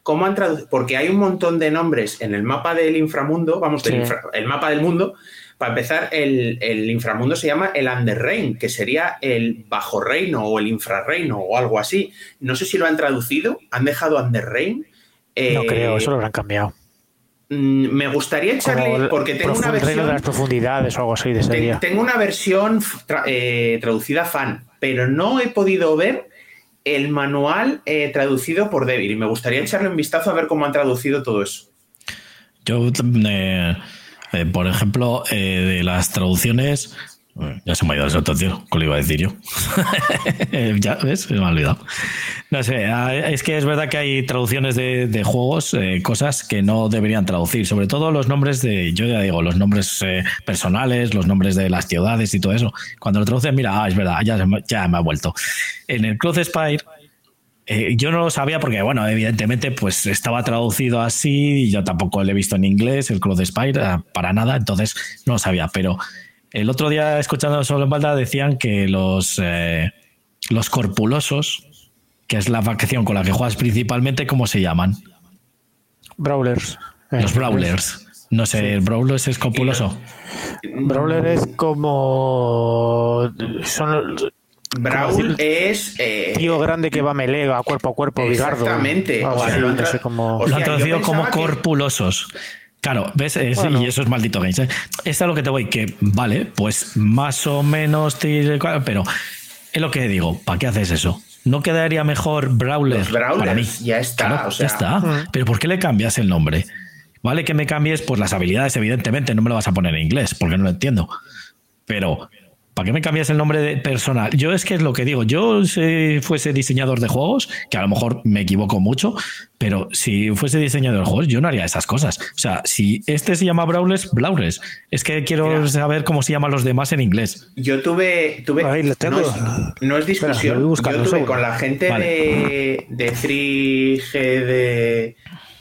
¿Cómo han traducido? Porque hay un montón de nombres en el mapa del inframundo, vamos, del Sí. infra- el mapa del mundo. Para empezar, el, el inframundo se llama el Underreign, que sería el bajo reino o el infrarreino o algo así. No sé si lo han traducido, han dejado Underreign. no Eh, creo, eso lo habrán cambiado. Mm, Me gustaría echarle, porque tengo una versión. de las profundidades o algo así de sería. tengo una versión tra- eh, traducida fan, pero no he podido ver el manual eh, traducido por Devil y me gustaría echarle un vistazo a ver cómo han traducido todo eso. Yo, eh, eh, por ejemplo, eh, de las traducciones. Eh, Ya se me ha ido el santo, tío. ¿Qué le iba a decir yo? Ya, ¿ves? Se me ha olvidado. No sé, ah, es que es verdad que hay traducciones de, de juegos, eh, cosas que no deberían traducir. Sobre todo los nombres de, yo ya digo, los nombres eh, personales, los nombres de las ciudades y todo eso. Cuando lo traducen, mira, ah, es verdad, ya, ya me ha vuelto. En el Cross Spire. Eh, yo no lo sabía porque, bueno, evidentemente, pues estaba traducido así y yo tampoco lo he visto en inglés, el Cross Spire, ah, para nada, entonces no lo sabía. Pero el otro día, escuchando solo en balda, decían que los, eh, los corpulosos, que es la facción con la que juegas principalmente, ¿cómo se llaman? Brawlers. Eh, Los Brawlers. No sé, ¿el Brawlers es corpuloso? Brawler es como. Son Brawl es. eh, tío grande que va melee a cuerpo a cuerpo, bigardo. Exactamente. Algo O sea, así, lo han no tra- sé cómo- o Lo sea, han yo traducido como que- corpulosos. Claro, ¿ves? Es- Bueno. Y eso es maldito games. ¿eh? Esto es lo que te voy, que vale, pues más o menos, te- pero es lo que digo, ¿para qué haces eso? ¿No quedaría mejor Brawler? Los Brawlers, para mí. ya está, Claro, o sea. ya está. Mm. Pero ¿por qué le cambias el nombre? Vale que me cambies pues las habilidades, evidentemente, no me lo vas a poner en inglés, porque no lo entiendo. Pero, ¿para qué me cambias el nombre de personal? Yo es que es lo que digo, yo si fuese diseñador de juegos, que a lo mejor me equivoco mucho, pero si fuese diseñador de juegos, yo no haría esas cosas. O sea, si este se llama Brawlers, Brawlers. Es que quiero Mira. saber cómo se llaman los demás en inglés. Yo tuve. tuve Ahí lo tengo. No es, no es Espera, discusión. Yo tuve seguro. con la gente Vale. de, de 3G de.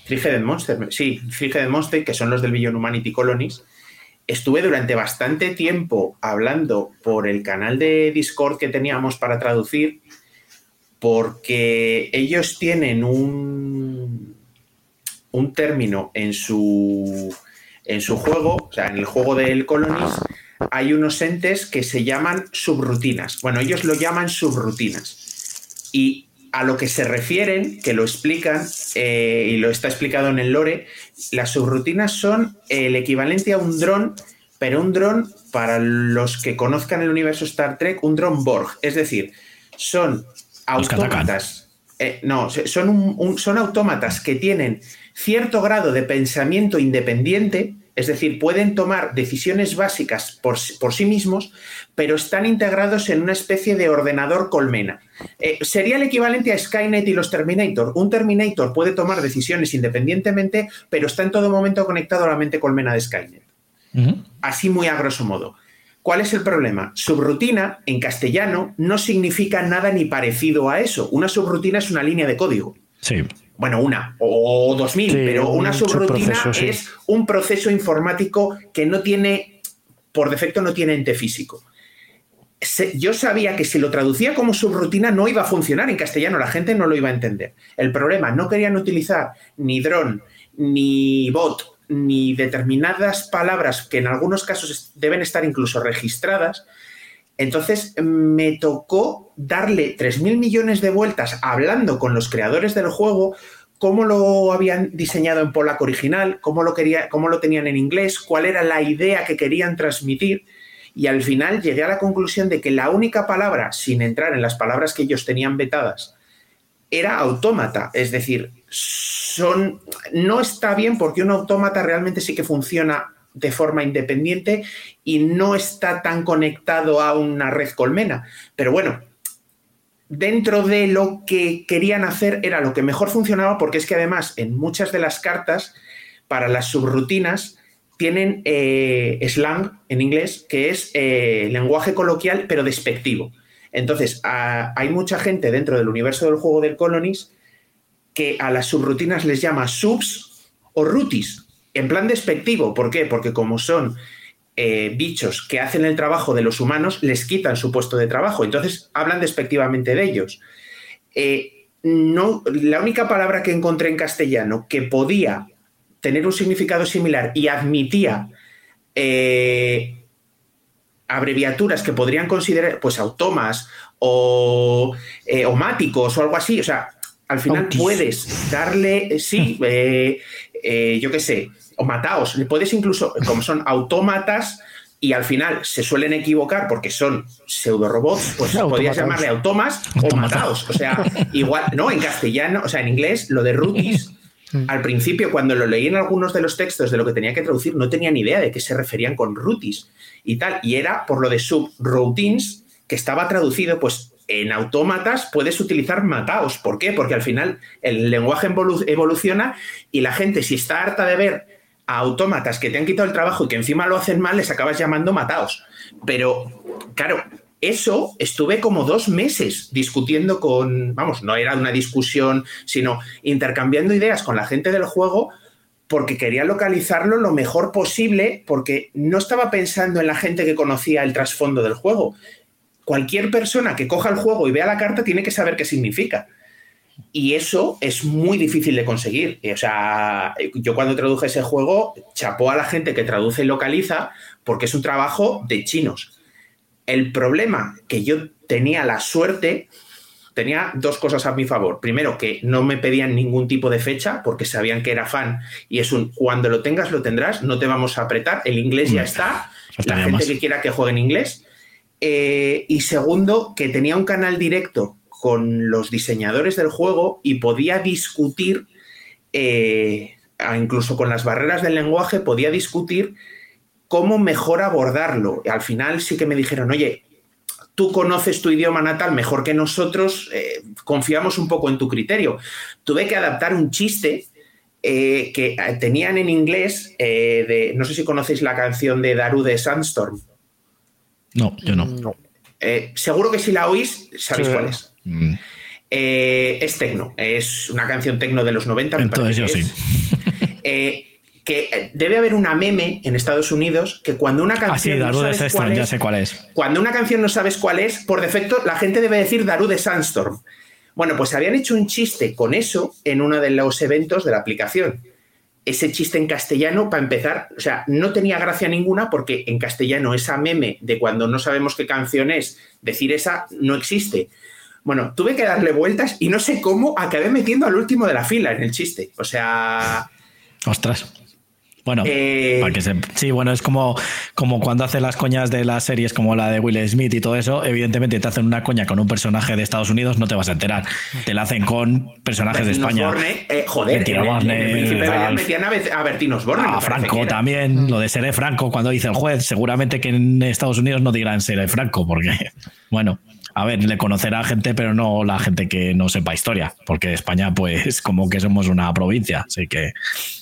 3G Monster. Sí, 3G Monster, que son los del Beyond Humanity Colonies. Estuve durante bastante tiempo hablando por el canal de Discord que teníamos para traducir, porque ellos tienen un, un término en su, en su juego, o sea, en el juego del Colonies, hay unos entes que se llaman subrutinas. Bueno, ellos lo llaman subrutinas. Y a lo que se refieren, que lo explican, eh, y lo está explicado en el lore, las subrutinas son el equivalente a un dron, pero un dron, para los que conozcan el universo Star Trek, un dron Borg. Es decir, son autómatas. eh, no, son, un- un- son autómatas que tienen cierto grado de pensamiento independiente, es decir, pueden tomar decisiones básicas por, sí- por sí mismos, pero están integrados en una especie de ordenador colmena. Eh, sería el equivalente a Skynet y los Terminator. Un Terminator puede tomar decisiones independientemente, pero está en todo momento conectado a la mente colmena de Skynet. Así muy a grosso modo. ¿Cuál es el problema? Subrutina, en castellano, no significa nada ni parecido a eso. Una subrutina es una línea de código. Sí. Bueno, una o dos mil, Sí, pero una un subrutina sí. es un proceso informático que no tiene, por defecto, no tiene ente físico. Se- yo sabía que si lo traducía como subrutina no iba a funcionar en castellano, la gente no lo iba a entender. El problema, no querían utilizar ni dron, ni bot, ni determinadas palabras que en algunos casos deben estar incluso registradas. Entonces me tocó darle 3.000 millones de vueltas hablando con los creadores del juego cómo lo habían diseñado en polaco original, cómo lo, quería, cómo lo tenían en inglés, cuál era la idea que querían transmitir. Y al final llegué a la conclusión de que la única palabra, sin entrar en las palabras que ellos tenían vetadas, era autómata. Es decir, son, no está bien porque un autómata realmente sí que funciona de forma independiente y no está tan conectado a una red colmena. Pero bueno, dentro de lo que querían hacer era lo que mejor funcionaba porque es que además en muchas de las cartas para las subrutinas tienen eh, slang en inglés, que es eh, lenguaje coloquial pero despectivo. Entonces, hay mucha gente dentro del universo del juego del Colonies que a las subrutinas les llama subs o rutis, en plan despectivo. ¿Por qué? Porque como son eh, bichos que hacen el trabajo de los humanos, les quitan su puesto de trabajo. Entonces hablan despectivamente de ellos. Eh, no, la única palabra que encontré en castellano que podía tener un significado similar y admitía eh, abreviaturas que podrían considerar, pues, automas o omáticos o algo así. O sea, al final puedes darle, sí, yo qué sé, o mataos. Le puedes incluso, como son autómatas y al final se suelen equivocar porque son pseudo robots, pues podrías llamarle automas o mataos. O sea, igual, no, en castellano, o sea, en inglés, lo de rooties. Mm. Al principio, cuando lo leí en algunos de los textos de lo que tenía que traducir, no tenía ni idea de qué se referían con rooties y tal. Y era por lo de subroutines, que estaba traducido, pues en autómatas puedes utilizar mataos. ¿Por qué? Porque al final el lenguaje evoluciona y la gente, si está harta de ver a autómatas que te han quitado el trabajo y que encima lo hacen mal, les acabas llamando mataos. Pero, claro, eso estuve como dos meses discutiendo con, vamos, no era una discusión, sino intercambiando ideas con la gente del juego porque quería localizarlo lo mejor posible, porque no estaba pensando en la gente que conocía el trasfondo del juego. Cualquier persona que coja el juego y vea la carta tiene que saber qué significa. Y eso es muy difícil de conseguir. O sea, yo cuando traduje ese juego, chapó a la gente que traduce y localiza, porque es un trabajo de chinos. El problema que yo tenía la suerte, tenía dos cosas a mi favor. Primero, que no me pedían ningún tipo de fecha, porque sabían que era fan, y es un cuando lo tengas, lo tendrás, no te vamos a apretar, el inglés ya está, la gente que quiera que juegue en inglés. Eh, y segundo, que tenía un canal directo con los diseñadores del juego y podía discutir, eh, incluso con las barreras del lenguaje, podía discutir cómo mejor abordarlo. al final sí que me dijeron, oye, tú conoces tu idioma natal mejor que nosotros, eh, confiamos un poco en tu criterio. Tuve que adaptar un chiste eh, que tenían en inglés, de, no sé si conocéis la canción de Daru de Sandstorm. No, yo no. seguro que si la oís, sabéis cuál es. Mm. Eh, es tecno, es una canción tecno de los 90. Entonces yo sí. Eh, que debe haber una meme en Estados Unidos que cuando una canción. Ah, sí, no sabes cuál es, ya sé cuál es. Cuando una canción no sabes cuál es, por defecto la gente debe decir Daru de Sandstorm. Bueno, pues habían hecho un chiste con eso en uno de los eventos de la aplicación. Ese chiste en castellano, para empezar, o sea, no tenía gracia ninguna porque en castellano esa meme de cuando no sabemos qué canción es, decir esa no existe. Bueno, tuve que darle vueltas y no sé cómo acabé metiendo al último de la fila en el chiste. O sea. Ostras. Bueno, eh, sí, bueno, es como, como cuando hacen las coñas de las series como la de Will Smith y todo eso, evidentemente te hacen una coña con un personaje de Estados Unidos, no te vas a enterar. Te la hacen con personajes de España. eh, joder, en, metían a, Bertinos Borne. A Franco también, lo de Seré Franco, cuando dice el juez, seguramente que en Estados Unidos no dirán Seré Franco, porque, bueno, a ver, le conocerá gente, pero no la gente que no sepa historia, porque España, pues, como que somos una provincia, así que.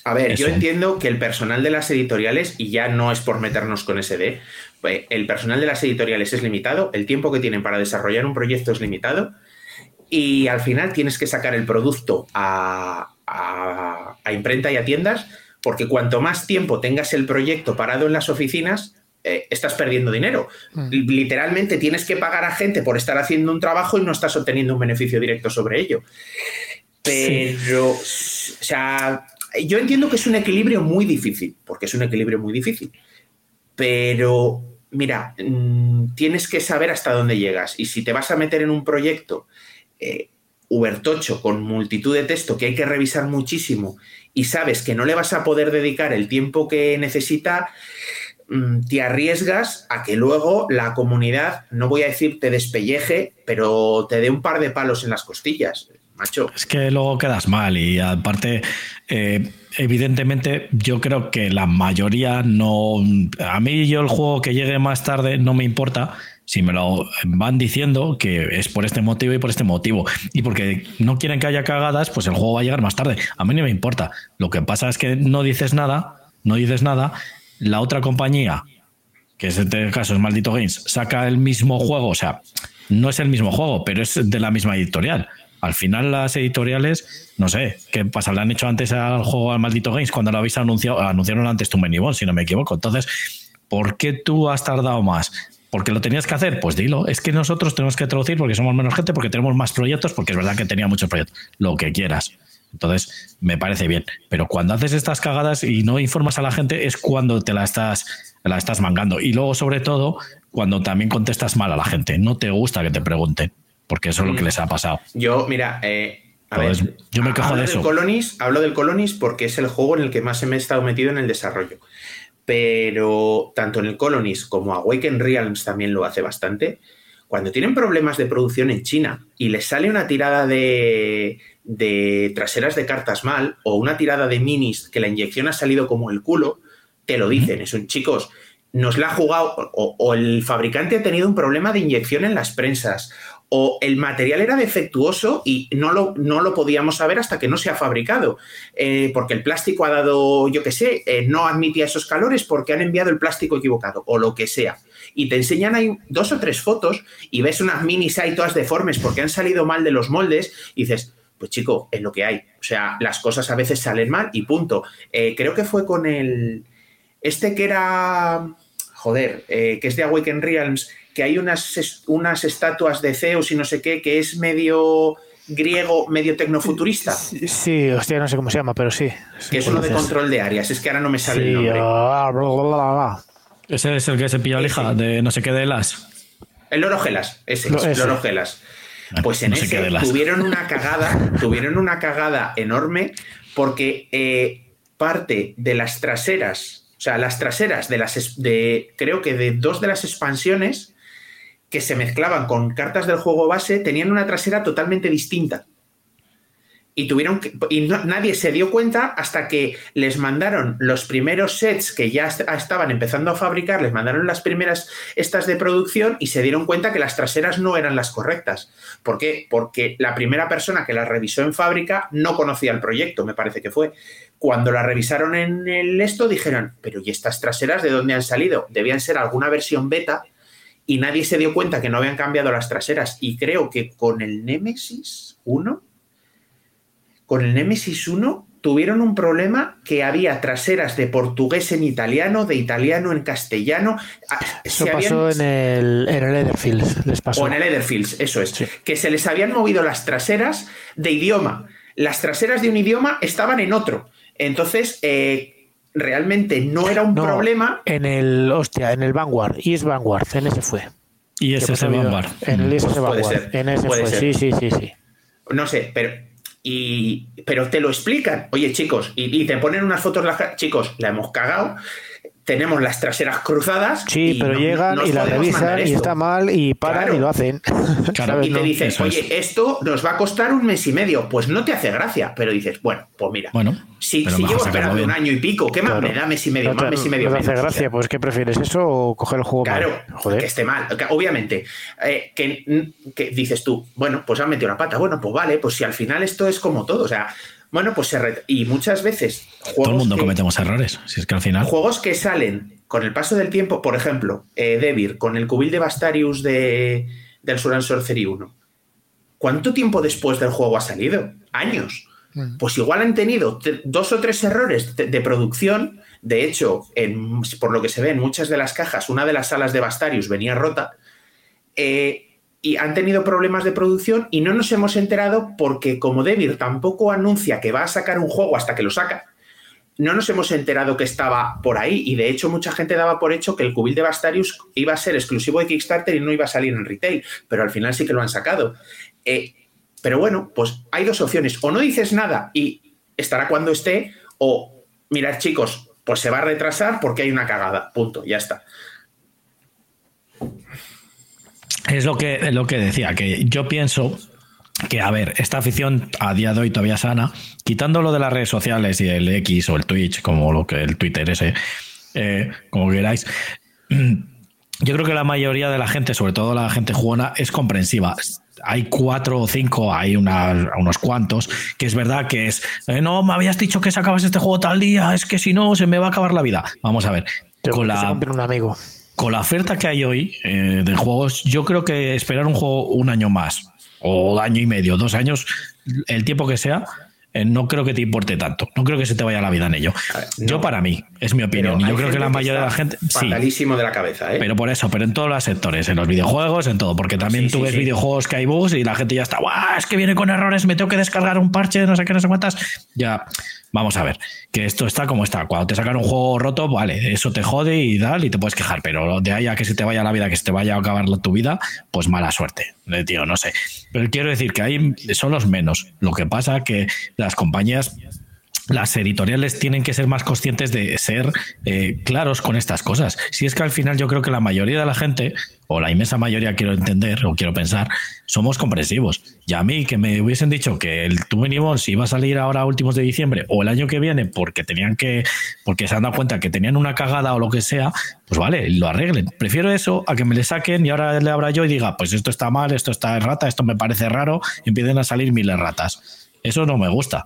A ver, yo entiendo que el personal de las editoriales, y ya no es por meternos con SD, pues, el personal de las editoriales es limitado, el tiempo que tienen para desarrollar un proyecto es limitado, y al final tienes que sacar el producto a, a imprenta y a tiendas, porque cuanto más tiempo tengas el proyecto parado en las oficinas, eh, estás perdiendo dinero. Mm. Literalmente tienes que pagar a gente por estar haciendo un trabajo y no estás obteniendo un beneficio directo sobre ello. Pero, o sea, yo entiendo que es un equilibrio muy difícil, porque es un equilibrio muy difícil. Pero, mira, mm, tienes que saber hasta dónde llegas. Y si te vas a meter en un proyecto, eh, Ubertocho con multitud de texto que hay que revisar muchísimo y sabes que no le vas a poder dedicar el tiempo que necesita, te arriesgas a que luego la comunidad, no voy a decir te despelleje, pero te dé un par de palos en las costillas, macho. Es que luego quedas mal y aparte, eh, evidentemente, yo creo que la mayoría no... A mí yo el juego que llegue más tarde no me importa si me lo van diciendo que es por este motivo y por este motivo, y porque no quieren que haya cagadas, pues el juego va a llegar más tarde. A mí no me importa. Lo que pasa es que no dices nada, no dices nada, la otra compañía, que en este caso es Maldito Games, saca el mismo juego, o sea, no es el mismo juego, pero es de la misma editorial. Al final las editoriales, no sé, ¿qué pasa? Le han hecho antes al juego al Maldito Games cuando lo habéis anunciado, anunciaron antes tu Menibon, si no me equivoco. Entonces, ¿por qué tú has tardado más? porque lo tenías que hacer, pues dilo. Es que nosotros tenemos que traducir porque somos menos gente, porque tenemos más proyectos, porque es verdad que tenía muchos proyectos. Lo que quieras. Entonces, me parece bien. Pero cuando haces estas cagadas y no informas a la gente, es cuando te la estás, la estás mangando. Y luego, sobre todo, cuando también contestas mal a la gente. No te gusta que te pregunten, porque eso es lo que les ha pasado. Yo, mira, eh, a ver, yo me quejo de eso. Colonis, hablo del Colonis porque es el juego en el que más me he estado metido en el desarrollo pero tanto en el Colonies como Awaken Realms también lo hace bastante. Cuando tienen problemas de producción en China y les sale una tirada de, traseras de cartas mal o una tirada de minis que la inyección ha salido como el culo, te lo dicen. Es un chicos, nos la ha jugado o, el fabricante ha tenido un problema de inyección en las prensas o el material era defectuoso y no lo, no lo podíamos saber hasta que no se ha fabricado, eh, porque el plástico ha dado, yo qué sé, eh, no admitía esos calores porque han enviado el plástico equivocado o lo que sea. Y te enseñan ahí dos o tres fotos y ves unas minis ahí todas deformes porque han salido mal de los moldes y dices, pues chico, es lo que hay. O sea, las cosas a veces salen mal y punto. Eh, creo que fue con el... Este que era... Joder, que es de Awaken Realms, que hay unas, unas estatuas de Zeus y no sé qué, que es medio griego, medio tecnofuturista. Sí, hostia, no sé cómo se llama, pero sí. que es uno de control de áreas, es que ahora no me sale el nombre. Ah, ese es el que se pilla lija de no sé qué de las. El Loro Gelas, ese, el Loro Gelas. Pues en ese tuvieron una cagada, tuvieron una cagada enorme porque eh, parte de las traseras, o sea, las traseras de las de creo que de dos de las expansiones que se mezclaban con cartas del juego base tenían una trasera totalmente distinta. Y tuvieron y nadie se dio cuenta hasta que les mandaron los primeros sets que ya estaban empezando a fabricar, les mandaron las primeras estas de producción y se dieron cuenta que las traseras no eran las correctas. ¿Por qué? Porque la primera persona que las revisó en fábrica no conocía el proyecto, me parece que fue. Cuando la revisaron en el esto dijeron, pero ¿y estas traseras de dónde han salido? Debían ser alguna versión beta y nadie se dio cuenta que no habían cambiado las traseras. Y creo que con el Nemesis 1, con el Nemesis 1 tuvieron un problema que había traseras de portugués en italiano, de italiano en castellano. Ah, eso pasó en, el, en el les pasó. O en el Etherfields, eso es. Que se les habían movido las traseras de idioma. Las traseras de un idioma estaban en otro. Entonces, eh, realmente no era un problema. En el, hostia, en el Vanguard, y es Vanguard, en ese fue. Y ese es Vanguard. En el ISS Vanguard. En ese fue, sí, sí, sí, sí. No sé, pero. Y, pero te lo explican. Oye, chicos, y, te ponen unas fotos, las, chicos, la hemos cagado tenemos las traseras cruzadas. Sí, pero llegan y la revisan y está mal y paran y lo hacen. y te dicen, oye, esto nos va a costar un mes y medio. Pues no te hace gracia, pero dices, bueno, pues mira, bueno, si, llevo esperando un año y pico, ¿qué más me da mes y medio? No mes y medio. No te hace gracia, pues ¿qué prefieres eso o coger el juego Claro, que esté mal. Obviamente, eh, que, que dices tú, bueno, pues han metido la pata. Bueno, pues vale, pues si al final esto es como todo, o sea, bueno, pues se y muchas veces. Todo el mundo cometemos errores. Si es que al final. Juegos que salen con el paso del tiempo, por ejemplo, eh, Devir, con el Cubil de Bastarius de, del Suran Sorcery 1. ¿Cuánto tiempo después del juego ha salido? Años. Pues igual han tenido dos o tres errores de, producción. De hecho, en, por lo que se ve en muchas de las cajas, una de las salas de Bastarius venía rota. Eh, y han tenido problemas de producción y no nos hemos enterado porque como Devir tampoco anuncia que va a sacar un juego hasta que lo saca, no nos hemos enterado que estaba por ahí y de hecho mucha gente daba por hecho que el Cubil de Bastarius iba a ser exclusivo de Kickstarter y no iba a salir en retail, pero al final sí que lo han sacado. Eh, Pero bueno, pues hay dos opciones. O no dices nada y estará cuando esté, o mirad chicos, pues se va a retrasar porque hay una cagada. Punto, ya está. Es lo que, lo que decía, que yo pienso que, a ver, esta afición a día de hoy todavía sana, quitando lo de las redes sociales y el X o el Twitch, como lo que el Twitter ese, eh, como queráis, yo creo que la mayoría de la gente, sobre todo la gente jugona, es comprensiva. Hay cuatro o cinco, hay unos cuantos, que es verdad que es, eh, no, me habías dicho que sacabas este juego tal día, es que si no, se me va a acabar la vida. Vamos a ver. Con la, un amigo. Con la oferta que hay hoy eh, de juegos, yo creo que esperar un juego un año más, o año y medio, dos años, el tiempo que sea, no creo que te importe tanto. No creo que se te vaya la vida en ello. yo para mí, es mi opinión. Y yo creo que la mayoría de la gente... Fatalísimo de la cabeza, ¿eh? Pero por eso, pero en todos los sectores, en los videojuegos, en todo. Porque también tú ves videojuegos que hay bugs y la gente ya está, ¡guau! Es que viene con errores, me tengo que descargar un parche, no sé qué, no sé cuántas. Ya, vamos a ver, que esto está como está. Cuando te sacan un juego roto, vale, eso te jode y tal, y te puedes quejar, pero de ahí a que se te vaya la vida, que se te vaya a acabar tu vida, pues mala suerte, eh, tío, no sé. Pero quiero decir que ahí son los menos. Lo que pasa que las compañías las editoriales tienen que ser más conscientes de ser eh, claros con estas cosas. Si es que al final yo creo que la mayoría de la gente, o la inmensa mayoría quiero entender o quiero pensar, somos comprensivos. Y a mí que me hubiesen dicho que el Too Many Bones iba a salir ahora a últimos de diciembre o el año que viene porque tenían que, porque se han dado cuenta que tenían una cagada o lo que sea, pues vale, lo arreglen. Prefiero eso a que me le saquen y ahora le abra yo y diga, pues esto está mal, esto está errata, esto me parece raro, empiecen a salir miles ratas. Eso no me gusta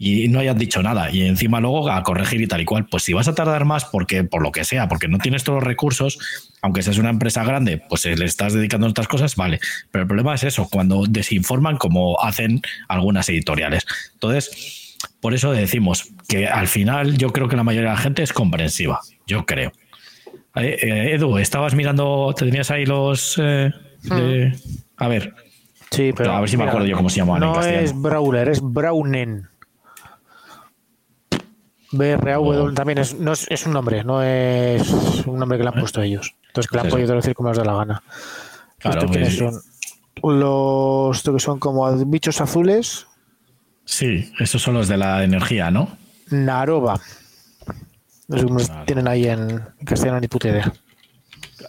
y no hayas dicho nada y encima luego a corregir y tal y cual. Pues si vas a tardar más porque por lo que sea, porque no tienes todos los recursos, aunque seas una empresa grande, pues le estás dedicando a otras cosas, vale. Pero el problema es eso, cuando desinforman como hacen algunas editoriales. Entonces, por eso decimos que al final yo creo que la mayoría de la gente es comprensiva, yo creo. Eh, eh, Edu, estabas mirando, tenías ahí los... Eh, hmm. a ver. Sí, pero a ver si me acuerdo yo cómo se llama. No es Brawler, es Brownen. BRAW también es, no es, un nombre, no es un nombre que le han puesto ellos. Entonces que le han podido decir como les da la gana. Claro, quiénes son? Los que son como bichos azules. Sí, esos son los de la energía, ¿no? Naroba. Tienen ahí en castellano ni puta idea.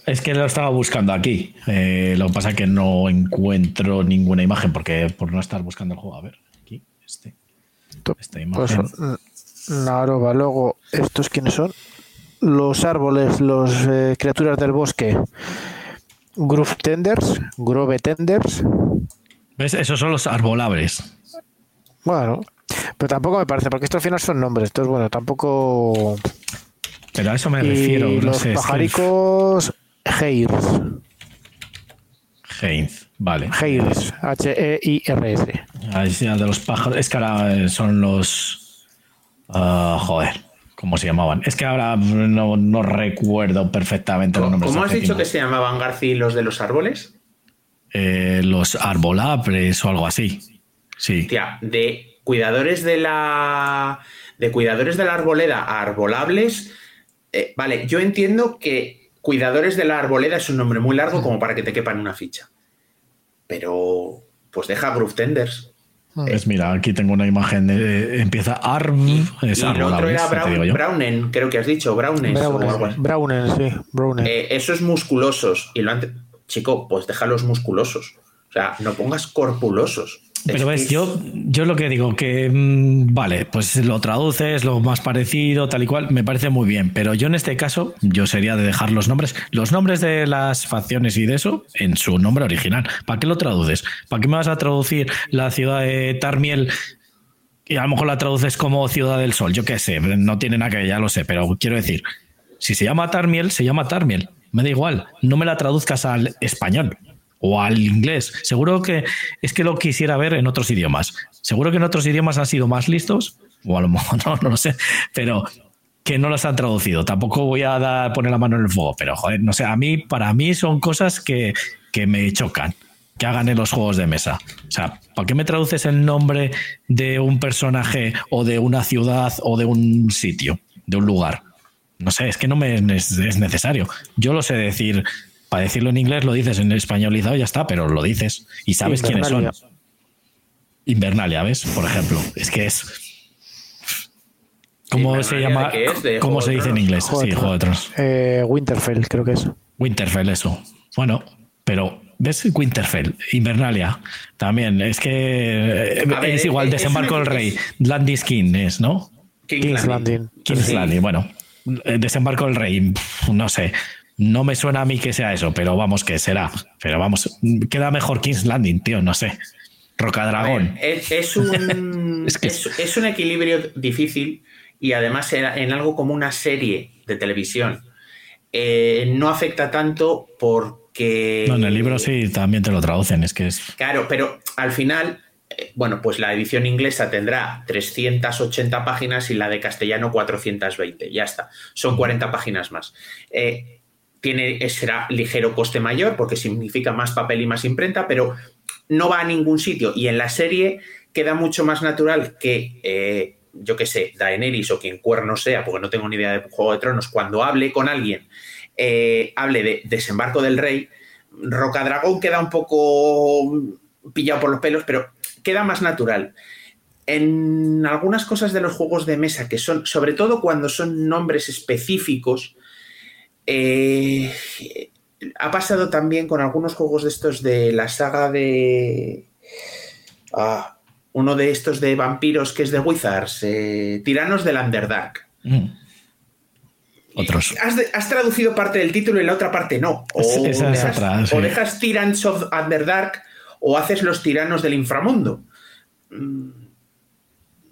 Es que lo estaba buscando aquí. Eh, lo que pasa es que no encuentro ninguna imagen porque por no estar buscando el juego. A ver, aquí, este. Esta pues, imagen. Naroba. Luego, ¿estos quiénes son? Los árboles, los eh, criaturas del bosque. Groove Tenders, Grove Tenders. ¿Ves? Esos son los arbolables. Bueno, pero tampoco me parece, porque estos al final son nombres. Entonces, bueno, tampoco. Pero a eso me refiero. los pajaricos Heirs. Heirs, vale. Heirs, H-E-I-R-S. de los pájaros. Es que ahora eh, son los Ah, joder, ¿cómo se llamaban? Es que ahora no, recuerdo perfectamente los nombres. ¿Cómo has dicho que se llamaban García los de los árboles? Eh, los arbolabres o algo así. Sí. Tía, de cuidadores de la. De cuidadores de la arboleda a arbolables. Eh, vale, yo entiendo que cuidadores de la arboleda es un nombre muy largo como para que te quepa en una ficha. Pero. Pues deja Groove Tenders. Es mira, aquí tengo una imagen de empieza ARM. y el otro era Brownen, creo que has dicho, Brownen. Brownen, sí, Brownen. Eh, eso es musculosos. Y lo antes, chico, pues déjalos musculosos. O sea, no pongas corpulosos. Pero ves, yo, yo lo que digo, que mm, vale, pues lo traduces, lo más parecido, tal y cual, me parece muy bien. Pero yo en este caso, yo sería de dejar los nombres, los nombres de las facciones y de eso en su nombre original. ¿Para qué lo traduces? ¿Para qué me vas a traducir la ciudad de Tarmiel? Y a lo mejor la traduces como Ciudad del Sol, yo qué sé, no tiene nada que ver, ya lo sé, pero quiero decir, si se llama Tarmiel, se llama Tarmiel. Me da igual, no me la traduzcas al español o al inglés. Seguro que es que lo quisiera ver en otros idiomas. Seguro que en otros idiomas han sido más listos, o a lo mejor no, no lo sé, pero que no los han traducido. Tampoco voy a dar, poner la mano en el fuego, pero joder, no sé, a mí, para mí son cosas que, que me chocan que hagan en los juegos de mesa. O sea, ¿para qué me traduces el nombre de un personaje o de una ciudad o de un sitio, de un lugar? No sé, es que no me es necesario. Yo lo sé decir para decirlo en inglés lo dices en españolizado y ya está, pero lo dices y sabes quiénes son. Invernalia, ¿ves? Por ejemplo. Es que es. ¿Cómo se llama? ¿de qué es? ¿De ¿Cómo se dice en inglés? Juego de sí, Juego de Tronos. Eh, Winterfell, creo que es. Winterfell, eso. Bueno, pero ¿ves Winterfell? Invernalia. También. Es que ver, es igual, es- desembarco es del rey. Landis King es, ¿no? King's Landing. King's Sí. Landing, bueno. Desembarco del rey. No sé. No me suena a mí que sea eso, pero vamos, que será. Pero vamos, queda mejor King's Landing, tío, no sé. Rocadragón. Es, es un, Es que- es, es un equilibrio difícil y además en, en algo como una serie de televisión. Eh, no afecta tanto porque... No, en el libro sí también te lo traducen, es que es. Claro, pero al final, eh, bueno, pues la edición inglesa tendrá 380 páginas y la de castellano 420. Ya está. Son 40 páginas más. Eh, tiene, será ligero coste mayor porque significa más papel y más imprenta, pero no va a ningún sitio. Y en la serie queda mucho más natural que, eh, yo qué sé, Daenerys o quien cuerno sea, porque no tengo ni idea de Juego de Tronos, cuando hable con alguien, eh, hable de desembarco del rey, Rocadragón queda un poco pillado por los pelos, pero queda más natural. En algunas cosas de los juegos de mesa, que son, sobre todo cuando son nombres específicos, eh, ha pasado también con algunos juegos de estos de la saga de. ah, uno de estos de vampiros que es de Wizards, eh, Tiranos del Underdark. mm. Otros. Has, de- has traducido parte del título y la otra parte no. O, Es- esa es dejas, otra, sí. o dejas Tyrants of Underdark o haces los tiranos del inframundo. Mm.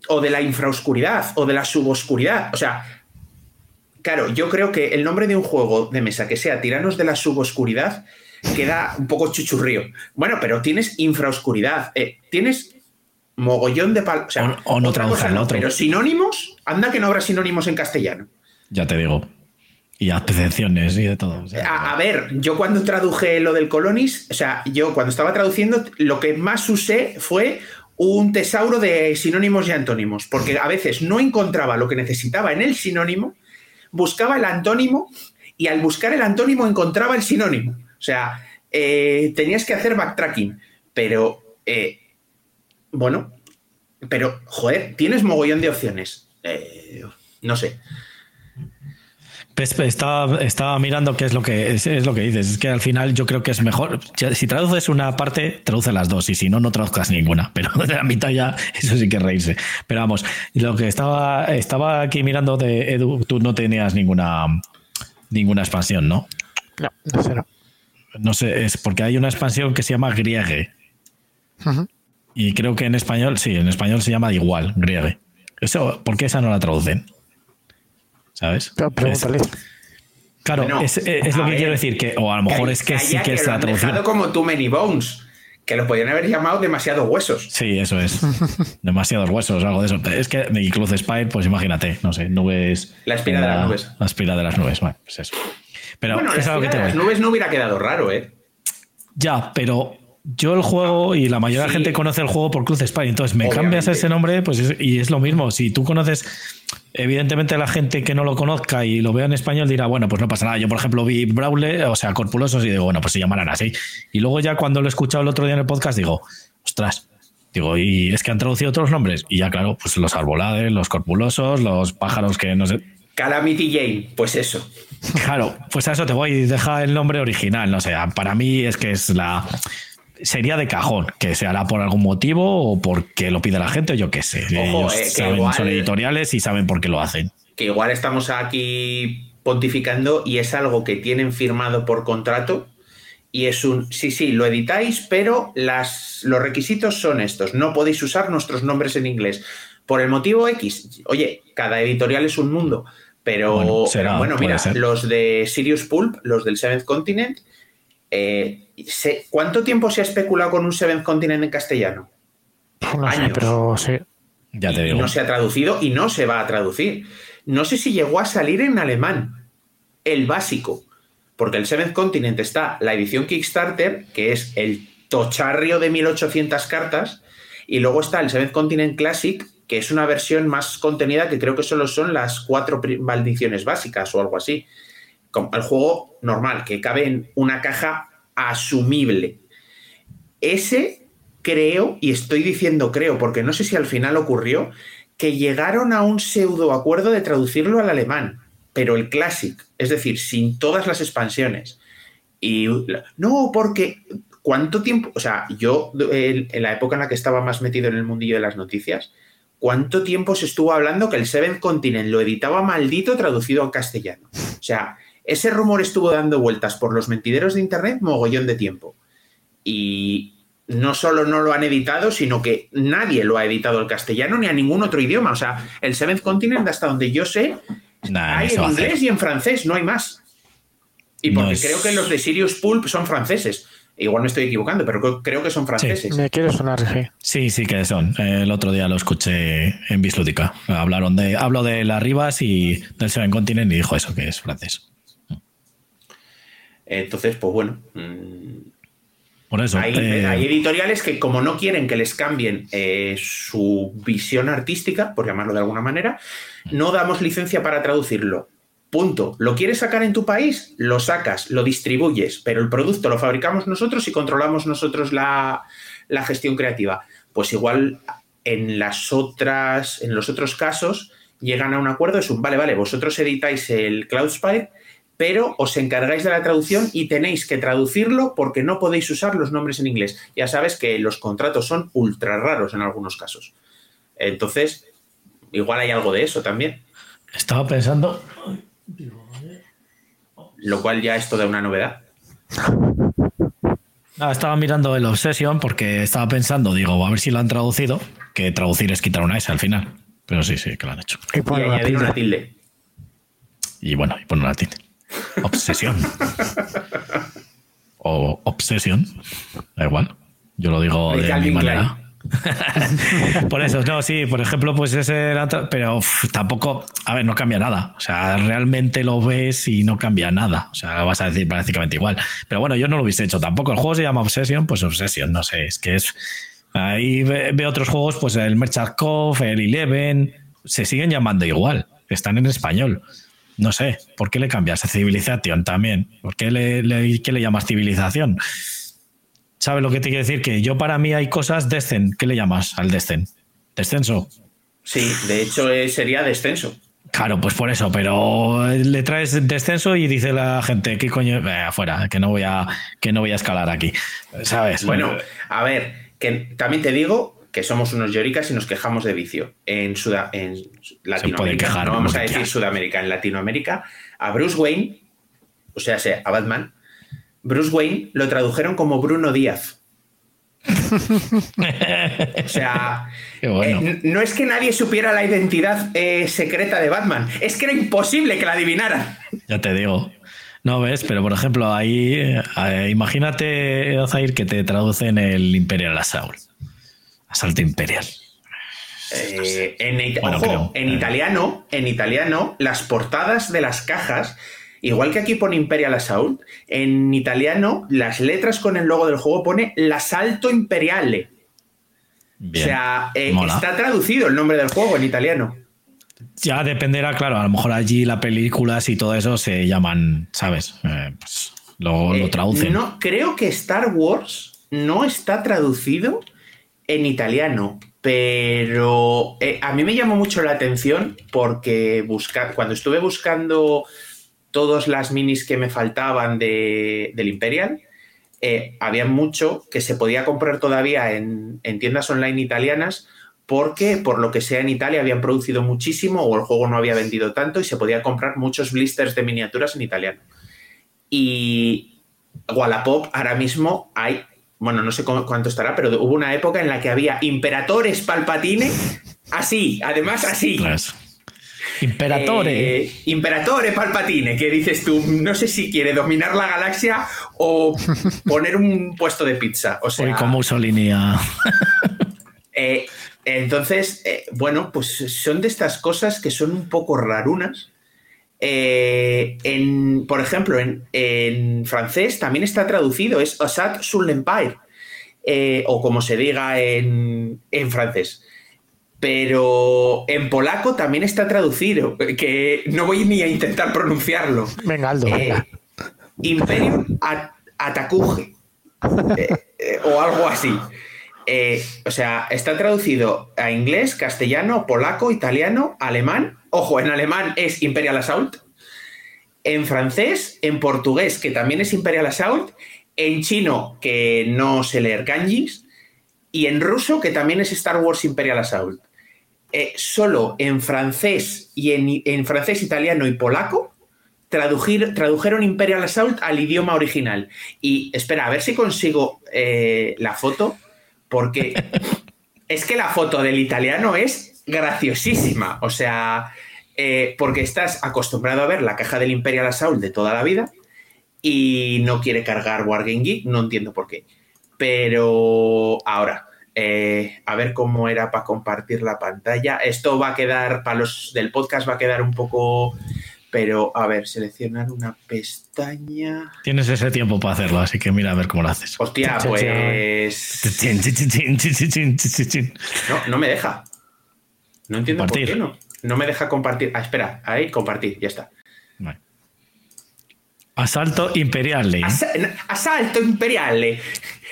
O de la infraoscuridad o de la suboscuridad. O sea, claro, yo creo que el nombre de un juego de mesa que sea Tiranos de la suboscuridad queda un poco chuchurrío. Bueno, pero tienes infraoscuridad, eh, tienes mogollón de pal... O, sea, O- o no traduzcan no, otro. Pero sinónimos, anda que no habrá sinónimos en castellano. Ya te digo. Y acepciones y de todo. o sea, A, a ver, yo cuando traduje lo del Colonis, o sea, yo cuando estaba traduciendo, lo que más usé fue un tesauro de sinónimos y antónimos, porque a veces no encontraba lo que necesitaba en el sinónimo, buscaba el antónimo y al buscar el antónimo encontraba el sinónimo. O sea, eh, tenías que hacer backtracking, pero eh, bueno, pero joder, tienes mogollón de opciones. Eh, no sé. Pues, pues, Estaba, estaba mirando qué es lo que es, es lo que dices. Es que al final yo creo que es mejor. Si traduces una parte, traduce las dos. Y si no, no traduzcas ninguna. Pero de la mitad ya, eso sí que reírse. Pero vamos, lo que estaba, estaba aquí mirando de Edu, tú no tenías ninguna ninguna expansión, ¿no? No, no sé, no. No sé, es porque hay una expansión que se llama Griegue. Y creo que en español, sí, en español se llama igual, Griegue. Eso, ¿por qué esa no la traducen? ¿Sabes? Claro, Pregúntale. Claro, Bueno, es, es lo que ver, quiero decir, que, o a lo mejor es que sí que es la traducción. como Too Many Bones, que lo podrían haber llamado demasiado huesos. Sí, eso es. Demasiados huesos, algo de eso. Es que Cruz Spire, pues imagínate, no sé, nubes. La espira de las nubes. La espira de las nubes, bueno, pues eso. Pero bueno, la es algo que espina te de las voy. nubes no hubiera quedado raro, ¿eh? Ya, pero yo el juego y la mayoría de la Sí. gente conoce el juego por Cruz Spire, entonces me Obviamente. cambias ese nombre, pues es- y es lo mismo. Si tú conoces, evidentemente la gente que no lo conozca y lo vea en español dirá, bueno, pues no pasa nada. Yo, por ejemplo, vi Brawler, o sea, Corpulosos, y digo, bueno, pues se llamarán así. Y luego ya cuando lo he escuchado el otro día en el podcast, digo, ostras. Digo, y es que han traducido otros nombres. Y ya, claro, pues los arbolades, los corpulosos, los pájaros que no sé. Calamity Jane, pues eso. Claro, pues a eso te voy, deja el nombre original, no sé, para mí es que es la... Sería de cajón, que se hará por algún motivo o porque lo pide la gente o yo qué sé. Ojo, Ellos eh, saben, igual- son editoriales y saben por qué lo hacen. Que igual estamos aquí pontificando y es algo que tienen firmado por contrato y es un, sí, sí, lo editáis, pero las, los requisitos son estos. No podéis usar nuestros nombres en inglés. Por el motivo X, oye, cada editorial es un mundo. Pero Bueno, pero bueno, mira, ser. los de Sirius Pulp, los del Seventh Continent, eh, se- ¿cuánto tiempo se ha especulado con un Seventh Continent en castellano? No sé, Años. pero sí. Ya te digo. no se ha traducido y no se va a traducir. No sé si llegó a salir en alemán, el básico, porque el Seventh Continent está la edición Kickstarter, que es el tocharrio de 1800 cartas, y luego está el Seventh Continent Classic, que es una versión más contenida que creo que solo son las cuatro maldiciones básicas o algo así. El juego normal, que cabe en una caja asumible. Ese creo, y estoy diciendo creo, porque no sé si al final ocurrió, que llegaron a un pseudo acuerdo de traducirlo al alemán, pero el Classic, es decir, sin todas las expansiones. Y no, porque ¿cuánto tiempo? O sea, yo en la época en la que estaba más metido en el mundillo de las noticias, ¿cuánto tiempo se estuvo hablando que el Seventh Continent lo editaba maldito traducido al castellano? O sea, ese rumor estuvo dando vueltas por los mentideros de internet mogollón de tiempo. Y no solo no lo han editado, sino que nadie lo ha editado al castellano ni a ningún otro idioma. O sea, el Seventh Continent, hasta donde yo sé, hay en inglés y en francés, no hay más. Y porque creo que los de Sirius Pulp son franceses. Igual me estoy equivocando, pero creo que son franceses. me quiere sonar, sí. Sí, sí que son. El otro día lo escuché en Bislúdica. Hablaron de, hablo de las Rivas y del Seven Continent y dijo eso, que es francés. Entonces, pues bueno. Mm, Por eso. Hay, eh, hay editoriales que, como no quieren que les cambien eh, su visión artística, por llamarlo de alguna manera, no damos licencia para traducirlo. Punto. ¿Lo quieres sacar en tu país? Lo sacas, lo distribuyes, pero el producto lo fabricamos nosotros y controlamos nosotros la, la gestión creativa. Pues igual en las otras, en los otros casos, llegan a un acuerdo, es un vale, vale, vosotros editáis el Cloudspire, pero os encargáis de la traducción y tenéis que traducirlo porque no podéis usar los nombres en inglés. Ya sabes que los contratos son ultra raros en algunos casos. Entonces, igual hay algo de eso también. Estaba pensando. Lo cual ya es toda una novedad. Ah, estaba mirando el Obsession porque estaba pensando, digo, a ver si lo han traducido, que traducir es quitar una S al final. Pero sí, sí, que lo han hecho. Y Y una añadir una tilde. Y bueno, y poner la tilde. Obsesión. o obsesión. Da igual. Yo lo digo de mi manera. por eso, no, sí, por ejemplo, pues ese era pero uf, tampoco, a ver, no cambia nada. O sea, realmente lo ves y no cambia nada. O sea, vas a decir prácticamente igual. Pero bueno, yo no lo hubiese hecho tampoco. El juego se llama Obsession, pues Obsession, no sé, es que es. Ahí ve, ve otros juegos, pues el Merchakov, el Eleven, se siguen llamando igual, están en español. No sé, ¿por qué le cambias a civilización también? ¿Por qué le, le- qué le llamas civilización? ¿Sabes lo que te quiero decir? Que yo para mí hay cosas descen. ¿Qué le llamas al descen? ¿Descenso? Sí, de hecho eh, sería descenso. Claro, pues por eso, pero le traes descenso y dice la gente, ¿qué coño? Eh, afuera, que no voy a, que no voy a escalar aquí. ¿Sabes? Bueno, a ver, que también te digo que somos unos lloricas y nos quejamos de vicio. En, Suda- en Latinoamérica, quejar no vamos a decir. Sudamérica, en Latinoamérica, a Bruce Wayne, o sea, a Batman, Bruce Wayne lo tradujeron como Bruno Díaz. O sea, bueno. eh, no es que nadie supiera la identidad eh, secreta de Batman, es que era imposible que la adivinaran. Ya te digo. No ves, pero por ejemplo, ahí, eh, imagínate, Ozair, que te traducen el Imperial Assault. Asalto Imperial. Eh, en, it- Bueno, ojo, en italiano, en italiano, las portadas de las cajas, igual que aquí pone Imperial Assault, en italiano, las letras con el logo del juego pone l'assalto imperiale. Bien. O sea, eh, está traducido el nombre del juego en italiano. Ya dependerá, claro, a lo mejor allí las películas y todo eso se llaman, ¿sabes? Eh, pues lo, lo Eh, traducen. No, creo que Star Wars no está traducido en italiano, pero eh, a mí me llamó mucho la atención porque cuando estuve buscando todas las minis que me faltaban de- del Imperial, eh, había mucho que se podía comprar todavía en, en tiendas online italianas porque por lo que sea en Italia habían producido muchísimo o el juego no había vendido tanto y se podía comprar muchos blisters de miniaturas en italiano. Y Wallapop ahora mismo hay, bueno, no sé cómo- cuánto estará, pero hubo una época en la que había Imperatores Palpatine, así, además así. Pues, Imperatore. Eh, Imperatore Palpatine, que dices tú, no sé si quiere dominar la galaxia o poner un puesto de pizza. O sea, Hoy con Mussolini a- eh, entonces, eh, bueno, pues son de estas cosas que son un poco rarunas. Eh, en, por ejemplo, en, en francés también está traducido, es Assad sur l'Empire, eh, o como se diga en, en francés. Pero en polaco también está traducido, que no voy ni a intentar pronunciarlo. Venga, Aldo, Eh, venga. Imperium at- Atacuge. Eh, o algo así. Eh, o sea, está traducido a inglés, castellano, polaco, italiano, alemán. Ojo, en alemán es Imperial Assault. En francés, en portugués, que también es Imperial Assault. En chino, que no sé leer kanjis. Y en ruso, que también es Star Wars Imperial Assault. Eh, solo en francés y en, francés, italiano y polaco tradujeron Imperial Assault al idioma original. Y espera, a ver si consigo eh, la foto, porque es que la foto del italiano es graciosísima. O sea, eh, porque estás acostumbrado a ver la caja del Imperial Assault de toda la vida y no quiere cargar Wargame Geek, no entiendo por qué. Pero ahora, eh, a ver cómo era para compartir la pantalla. Esto va a quedar, para los del podcast va a quedar un poco pero, a ver, seleccionar una pestaña. Tienes ese tiempo para hacerlo, así que mira a ver cómo lo haces. Hostia, pues. No, no me deja. No entiendo por qué no. No me deja compartir. Ah, espera, ahí, compartir, ya está. Vale. Asalto Imperiale. asalto Imperiale.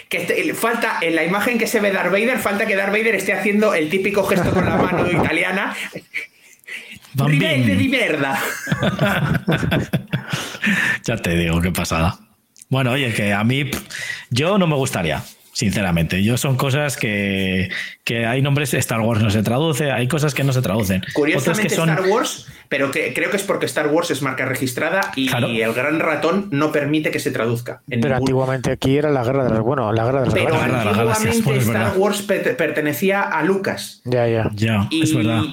Que falta, en la imagen que se ve Darth Vader, falta que Darth Vader esté haciendo el típico gesto con la mano italiana Rivende di merda. ya te digo, qué pasada. Bueno, oye, que a mí, yo no me gustaría sinceramente. Yo son cosas que, que, hay nombres, Star Wars no se traduce, hay cosas que no se traducen. Curiosamente Star Wars, pero que creo que es porque Star Wars es marca registrada y, el gran ratón no permite que se traduzca. pero antiguamente aquí era la guerra de las, bueno, la guerra de las pero antiguamente Star Wars pertenecía a Lucas. Ya, ya. Ya, es verdad.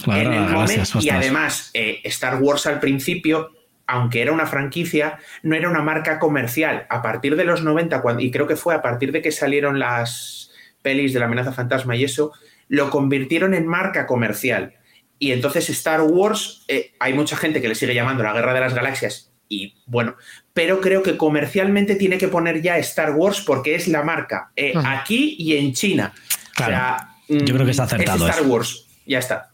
y además, eh, Star Wars al principio aunque era una franquicia, no era una marca comercial. A partir de los 90, y creo que fue a partir de que salieron las pelis de la amenaza fantasma y eso, lo convirtieron en marca comercial. Y entonces Star Wars, eh, hay mucha gente que le sigue llamando la Guerra de las Galaxias, y bueno, pero creo que comercialmente tiene que poner ya Star Wars porque es la marca, eh, aquí y en China. yo creo que está mm, acertado. Es Star Wars, ya está.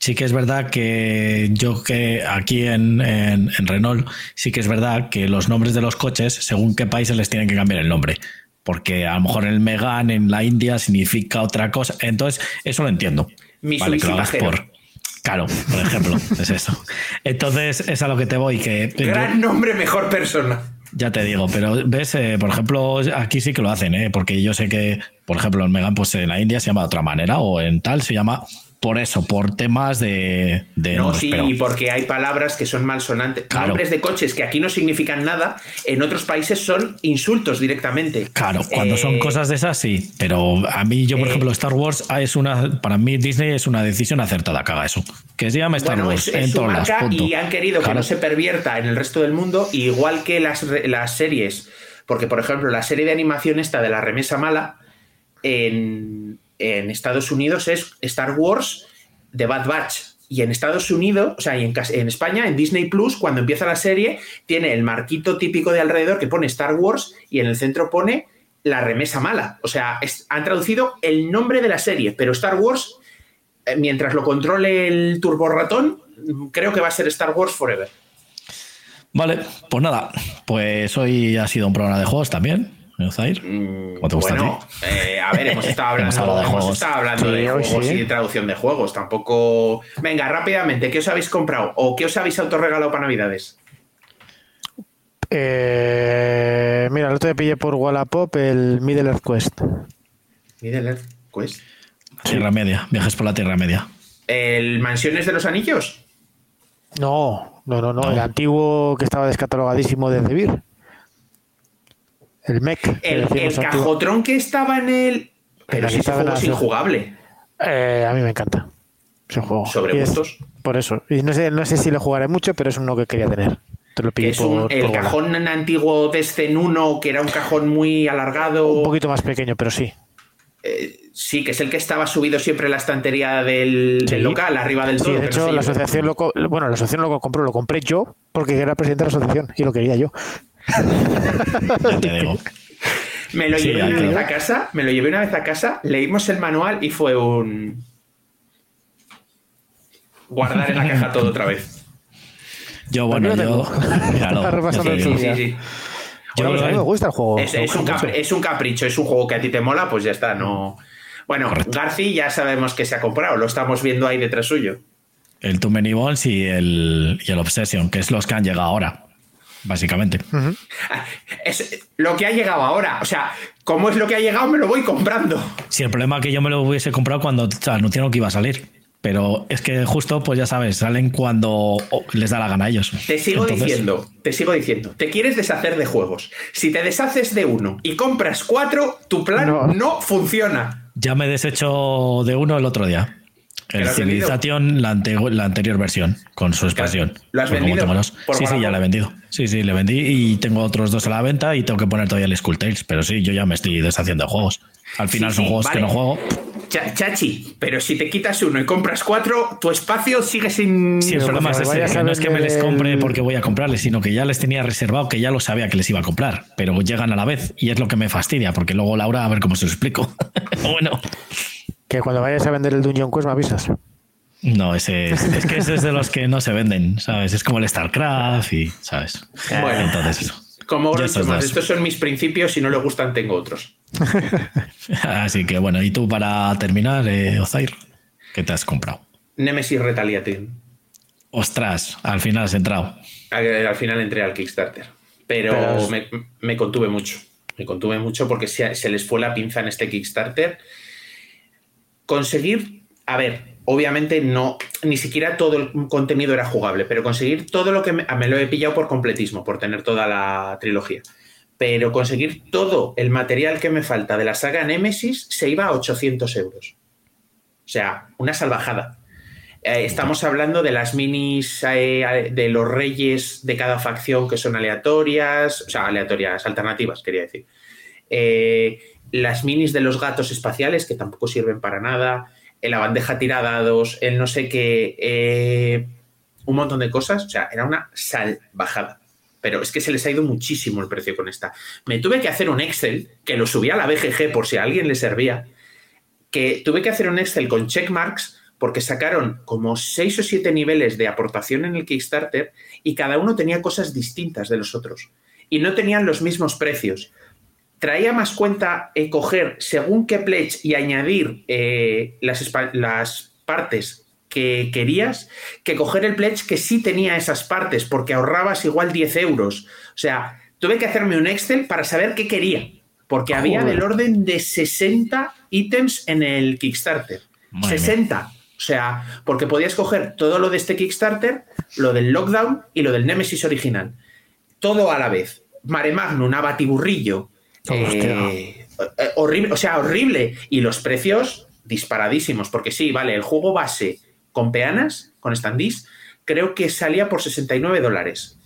Sí que es verdad que yo que aquí en, en, Renault, sí que es verdad que los nombres de los coches, según qué países les tienen que cambiar el nombre. Porque a lo mejor el Megan en la India significa otra cosa. Entonces, eso lo entiendo. vale, hagas por. Claro, por ejemplo, es eso. Entonces, es a lo que te voy. Que, Gran nombre, mejor persona. Ya te digo, pero ves, eh, por ejemplo, aquí sí que lo hacen, ¿eh? porque yo sé que, por ejemplo, el Megan, pues en la India se llama de otra manera, o en tal se llama por eso, por temas de. no, sí, y porque hay palabras que son malsonantes. Nombres de coches que aquí no significan nada, en otros países son insultos directamente. Claro, cuando son eh, cosas de esas, sí. Pero a mí, yo, por eh, ejemplo, Star Wars es una. Para mí, Disney es una decisión acertada haga eso. Que se llama Star Wars en todas las Y han querido que no se pervierta en el resto del mundo, igual que las, las series. Porque, por ejemplo, la serie de animación esta de la remesa mala. En, en Estados Unidos es Star Wars The Bad Batch. Y en Estados Unidos, o sea, y en, España, en Disney Plus, cuando empieza la serie, tiene el marquito típico de alrededor que pone Star Wars y en el centro pone la remesa mala. O sea, han traducido el nombre de la serie, pero Star Wars, eh, mientras lo controle el turbo ratón, creo que va a ser Star Wars Forever. Vale, pues nada, pues hoy ha sido un programa de juegos también. Mm, ¿Cómo te gusta bueno, a, eh, a ver, hemos estado hablando, de juegos, hablando de juegos y de traducción de juegos. Tampoco. Venga, rápidamente, ¿qué os habéis comprado? ¿O qué os habéis autorregalado para Navidades? Eh, mira, el otro día pillé por Wallapop el Middle Earth Quest. Middle Earth Quest. Tierra Media, viajes por la Tierra Media. ¿El Mansiones de los Anillos? No, no, no, no, el antiguo que estaba descatalogadísimo de Vir. El mech. El, cajotrón que estaba en el. Pero si ese juego es injugable. Eh, a mí me encanta. Ese juego. Sobre gustos. por eso. Y no sé, no sé si lo jugaré mucho, pero es uno que quería tener. Te lo es el cajón antiguo de Zen 1, que era un cajón muy alargado. Un poquito más pequeño, pero sí. Eh, sí, que es el que estaba subido siempre en la estantería del, local, arriba del todo. Sí, de hecho, la asociación lo, bueno, la asociación lo compró, lo compré yo, porque era presidente de la asociación y lo quería yo. Me lo llevé una vez a casa, me lo llevé una vez a casa, leímos el manual y fue un guardar en la caja todo otra vez. Yo, bueno, yo. Yo me gusta el juego. Es, un capricho, es un juego que a ti te mola, pues ya está, no. Bueno, Correcto. Garci ya sabemos que se ha comprado, lo estamos viendo ahí detrás suyo. El Too Many Bones y el, y el Obsession, que es los que han llegado ahora, básicamente. Es lo que ha llegado ahora. O sea, ¿cómo es lo que ha llegado? Me lo voy comprando. Sí, el problema es que yo me lo hubiese comprado cuando anunciaron que iba a salir. Pero es que justo, pues ya sabes, salen cuando les da la gana a ellos. Te sigo Entonces, diciendo, te sigo diciendo, te quieres deshacer de juegos. Si te deshaces de uno y compras cuatro, tu plan No. no, funciona. Ya me he deshecho de uno el otro día. El? Civilization, la, ante- la anterior versión, con su expansión. ¿Lo has Sí, sí, ya la he vendido. Sí, sí, le vendí y tengo otros dos a la venta y tengo que poner todavía el Skull Tales. Pero sí, yo ya me estoy deshaciendo de juegos. Al final Sí, son sí, juegos vale. que no juego. Cha- Chachi, pero si te quitas uno y compras cuatro, tu espacio sigue sin. Sí, el problema es ese, no es que me les compre porque voy a comprarles, sino que ya les tenía reservado, que ya lo sabía que les iba a comprar, pero llegan a la vez y es lo que me fastidia, porque luego Laura, a ver cómo se lo explico. bueno, Que cuando vayas a vender el Dungeon Quest me avisas. no, ese es, es que ese es de los que no se venden, ¿sabes? Es como el StarCraft y, ¿sabes? Bueno. entonces eso. Como Groucho estos son mis principios, si no le gustan, tengo otros. Así que bueno, y tú para terminar, eh, Ozair, ¿qué te has comprado? Nemesis Retaliation. Ostras, al final has entrado. Al, al final entré al Kickstarter. Pero, Pero- me, me contuve mucho. Me contuve mucho porque se, se les fue la pinza en este Kickstarter. Conseguir, a ver, obviamente no, ni siquiera todo el contenido era jugable, pero conseguir todo lo que me, me lo he pillado por completismo, por tener toda la trilogía. Pero conseguir todo el material que me falta de la saga Nemesis se iba a 800 euros. O sea, una salvajada. Eh, estamos hablando de las minis eh, de los reyes de cada facción que son aleatorias, o sea, aleatorias, alternativas, quería decir. Eh, las minis de los gatos espaciales, que tampoco sirven para nada. En la bandeja tiradados, el no sé qué. eh, un montón de cosas. O sea, era una salvajada. Pero es que se les ha ido muchísimo el precio con esta. Me tuve que hacer un Excel, que lo subí a la BGG por si a alguien le servía. Que tuve que hacer un Excel con checkmarks porque sacaron como seis o siete niveles de aportación en el Kickstarter y cada uno tenía cosas distintas de los otros. Y no tenían los mismos precios. Traía más cuenta eh, coger según qué pledge y añadir eh, las, partes que querías que coger el pledge que sí tenía esas partes porque ahorrabas igual 10 euros. O sea, tuve que hacerme un Excel para saber qué quería. Porque había del orden de 60 ítems en el Kickstarter. Madre mía. 60. O sea, porque podías coger todo lo de este Kickstarter, lo del Lockdown y lo del Nemesis original. Todo a la vez. Mare Magnum, Abatiburrillo. Eh, eh, horrible, o sea, horrible. Y los precios disparadísimos. Porque sí, vale, el juego base con peanas, con standees, creo que salía por 69 dólares.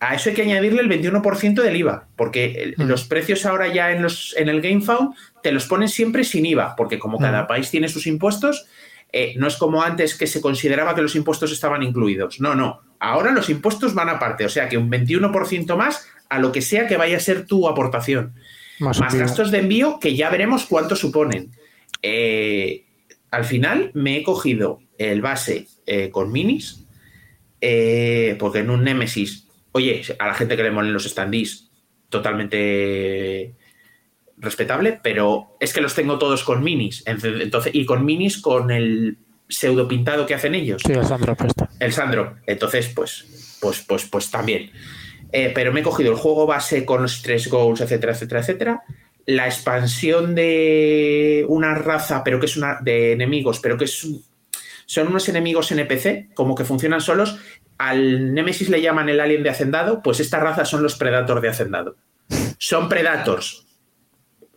A eso hay que añadirle el 21% del IVA, porque Mm. los precios ahora ya en, los, en el GameFound te los ponen siempre sin IVA, porque como cada Mm. país tiene sus impuestos, eh, no es como antes que se consideraba que los impuestos estaban incluidos. No, no. Ahora los impuestos van aparte, o sea que un 21% más a lo que sea que vaya a ser tu aportación. Más, gastos de envío que ya veremos cuánto suponen. Eh, al final me he cogido el base eh, con minis, porque en un Nemesis, oye, a la gente que le molen los standees, totalmente respetable, pero es que los tengo todos con minis. Entonces, y con minis con el pseudo pintado que hacen ellos. Sí, el Sandro Presta. El Sandro. Entonces, pues, pues, pues, pues también. Eh, pero me he cogido el juego base con los tres goals, etcétera, etcétera, etcétera. La expansión de una raza, pero que es una de enemigos, pero que es un- son unos enemigos NPC, como que funcionan solos. Al Nemesis le llaman el alien de hacendado, pues esta raza son los Predator de hacendado. Son Predators.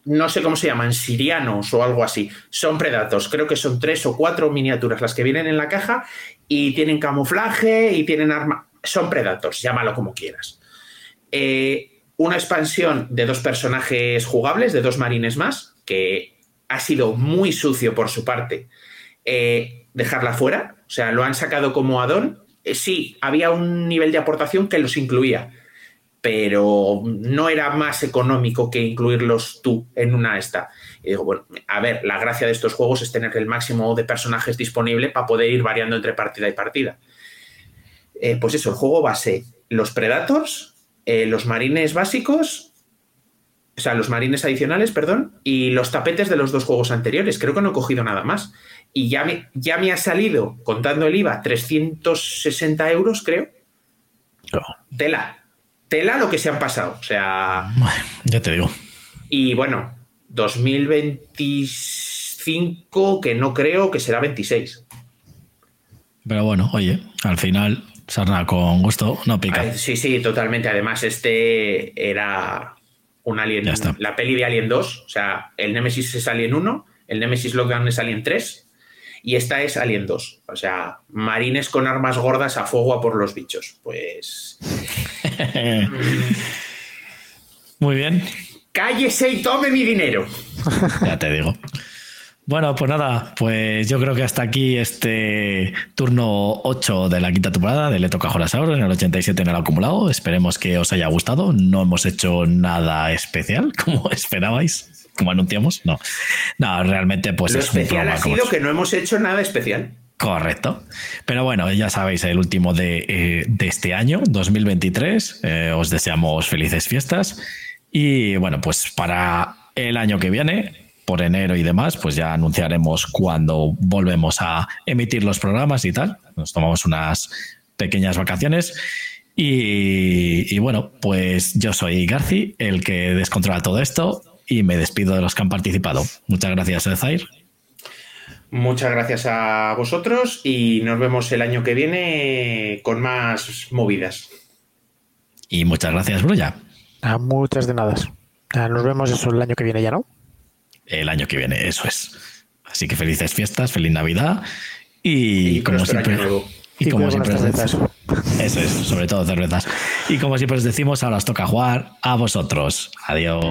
No sé cómo se llaman, sirianos o algo así. Son Predators. Creo que son tres o cuatro miniaturas las que vienen en la caja y tienen camuflaje y tienen arma. Son Predators, llámalo como quieras. Eh, una expansión de dos personajes jugables, de dos marines más, que ha sido muy sucio por su parte eh, dejarla fuera. O sea, lo han sacado como addon. Eh, sí, había un nivel de aportación que los incluía, pero no era más económico que incluirlos tú en una esta. Y digo, bueno, a ver, la gracia de estos juegos es tener el máximo de personajes disponible para poder ir variando entre partida y partida. Eh, pues eso, el juego base, los Predators, eh, los marines básicos o sea, los marines adicionales, perdón, y los tapetes de los dos juegos anteriores. Creo que no he cogido nada más. Y ya me, ya me ha salido, contando el IVA, 360 euros, creo. Tela. Tela lo que se han pasado. O sea. Ya te digo. Y bueno, 2025, que no creo que será 26. Pero bueno, oye, al final, sarna con gusto, no pica. Sí, sí, totalmente. Además, este era un Alien, la peli de Alien 2. O sea, el Nemesis es Alien 1, el Nemesis Lockdown es Alien 3 y esta es Alien 2. O sea, marines con armas gordas a fuego a por los bichos. Pues. Muy bien. Cállese y tome mi dinero. ya te digo. Bueno, pues nada, pues yo creo que hasta aquí este turno 8 de la quinta temporada de Le Toca Jorasaur en el 87 en el acumulado. Esperemos que os haya gustado. No hemos hecho nada especial, como esperabais, como anunciamos. No, no realmente pues Lo es especial ha sido que no hemos hecho nada especial. Correcto. Pero bueno, ya sabéis, el último de, eh, este año, 2023. Eh, os deseamos felices fiestas. Y bueno, pues para el año que viene, por enero y demás, pues ya anunciaremos cuando volvemos a emitir los programas y tal. Nos tomamos unas pequeñas vacaciones. Y, bueno, pues yo soy Garci, el que descontrola todo esto, y me despido de los que han participado. Muchas gracias, Zair. Muchas gracias a vosotros y nos vemos el año que viene con más movidas. Y muchas gracias, Brulla. Ah, muchas de nada. Nos vemos eso el año que viene ya, ¿no? el año que viene, eso es. Así que felices fiestas, feliz Navidad y, como siempre. Y, como siempre eso es, sobre todo cervezas. Y como siempre os decimos, ahora os toca jugar a vosotros. Adiós.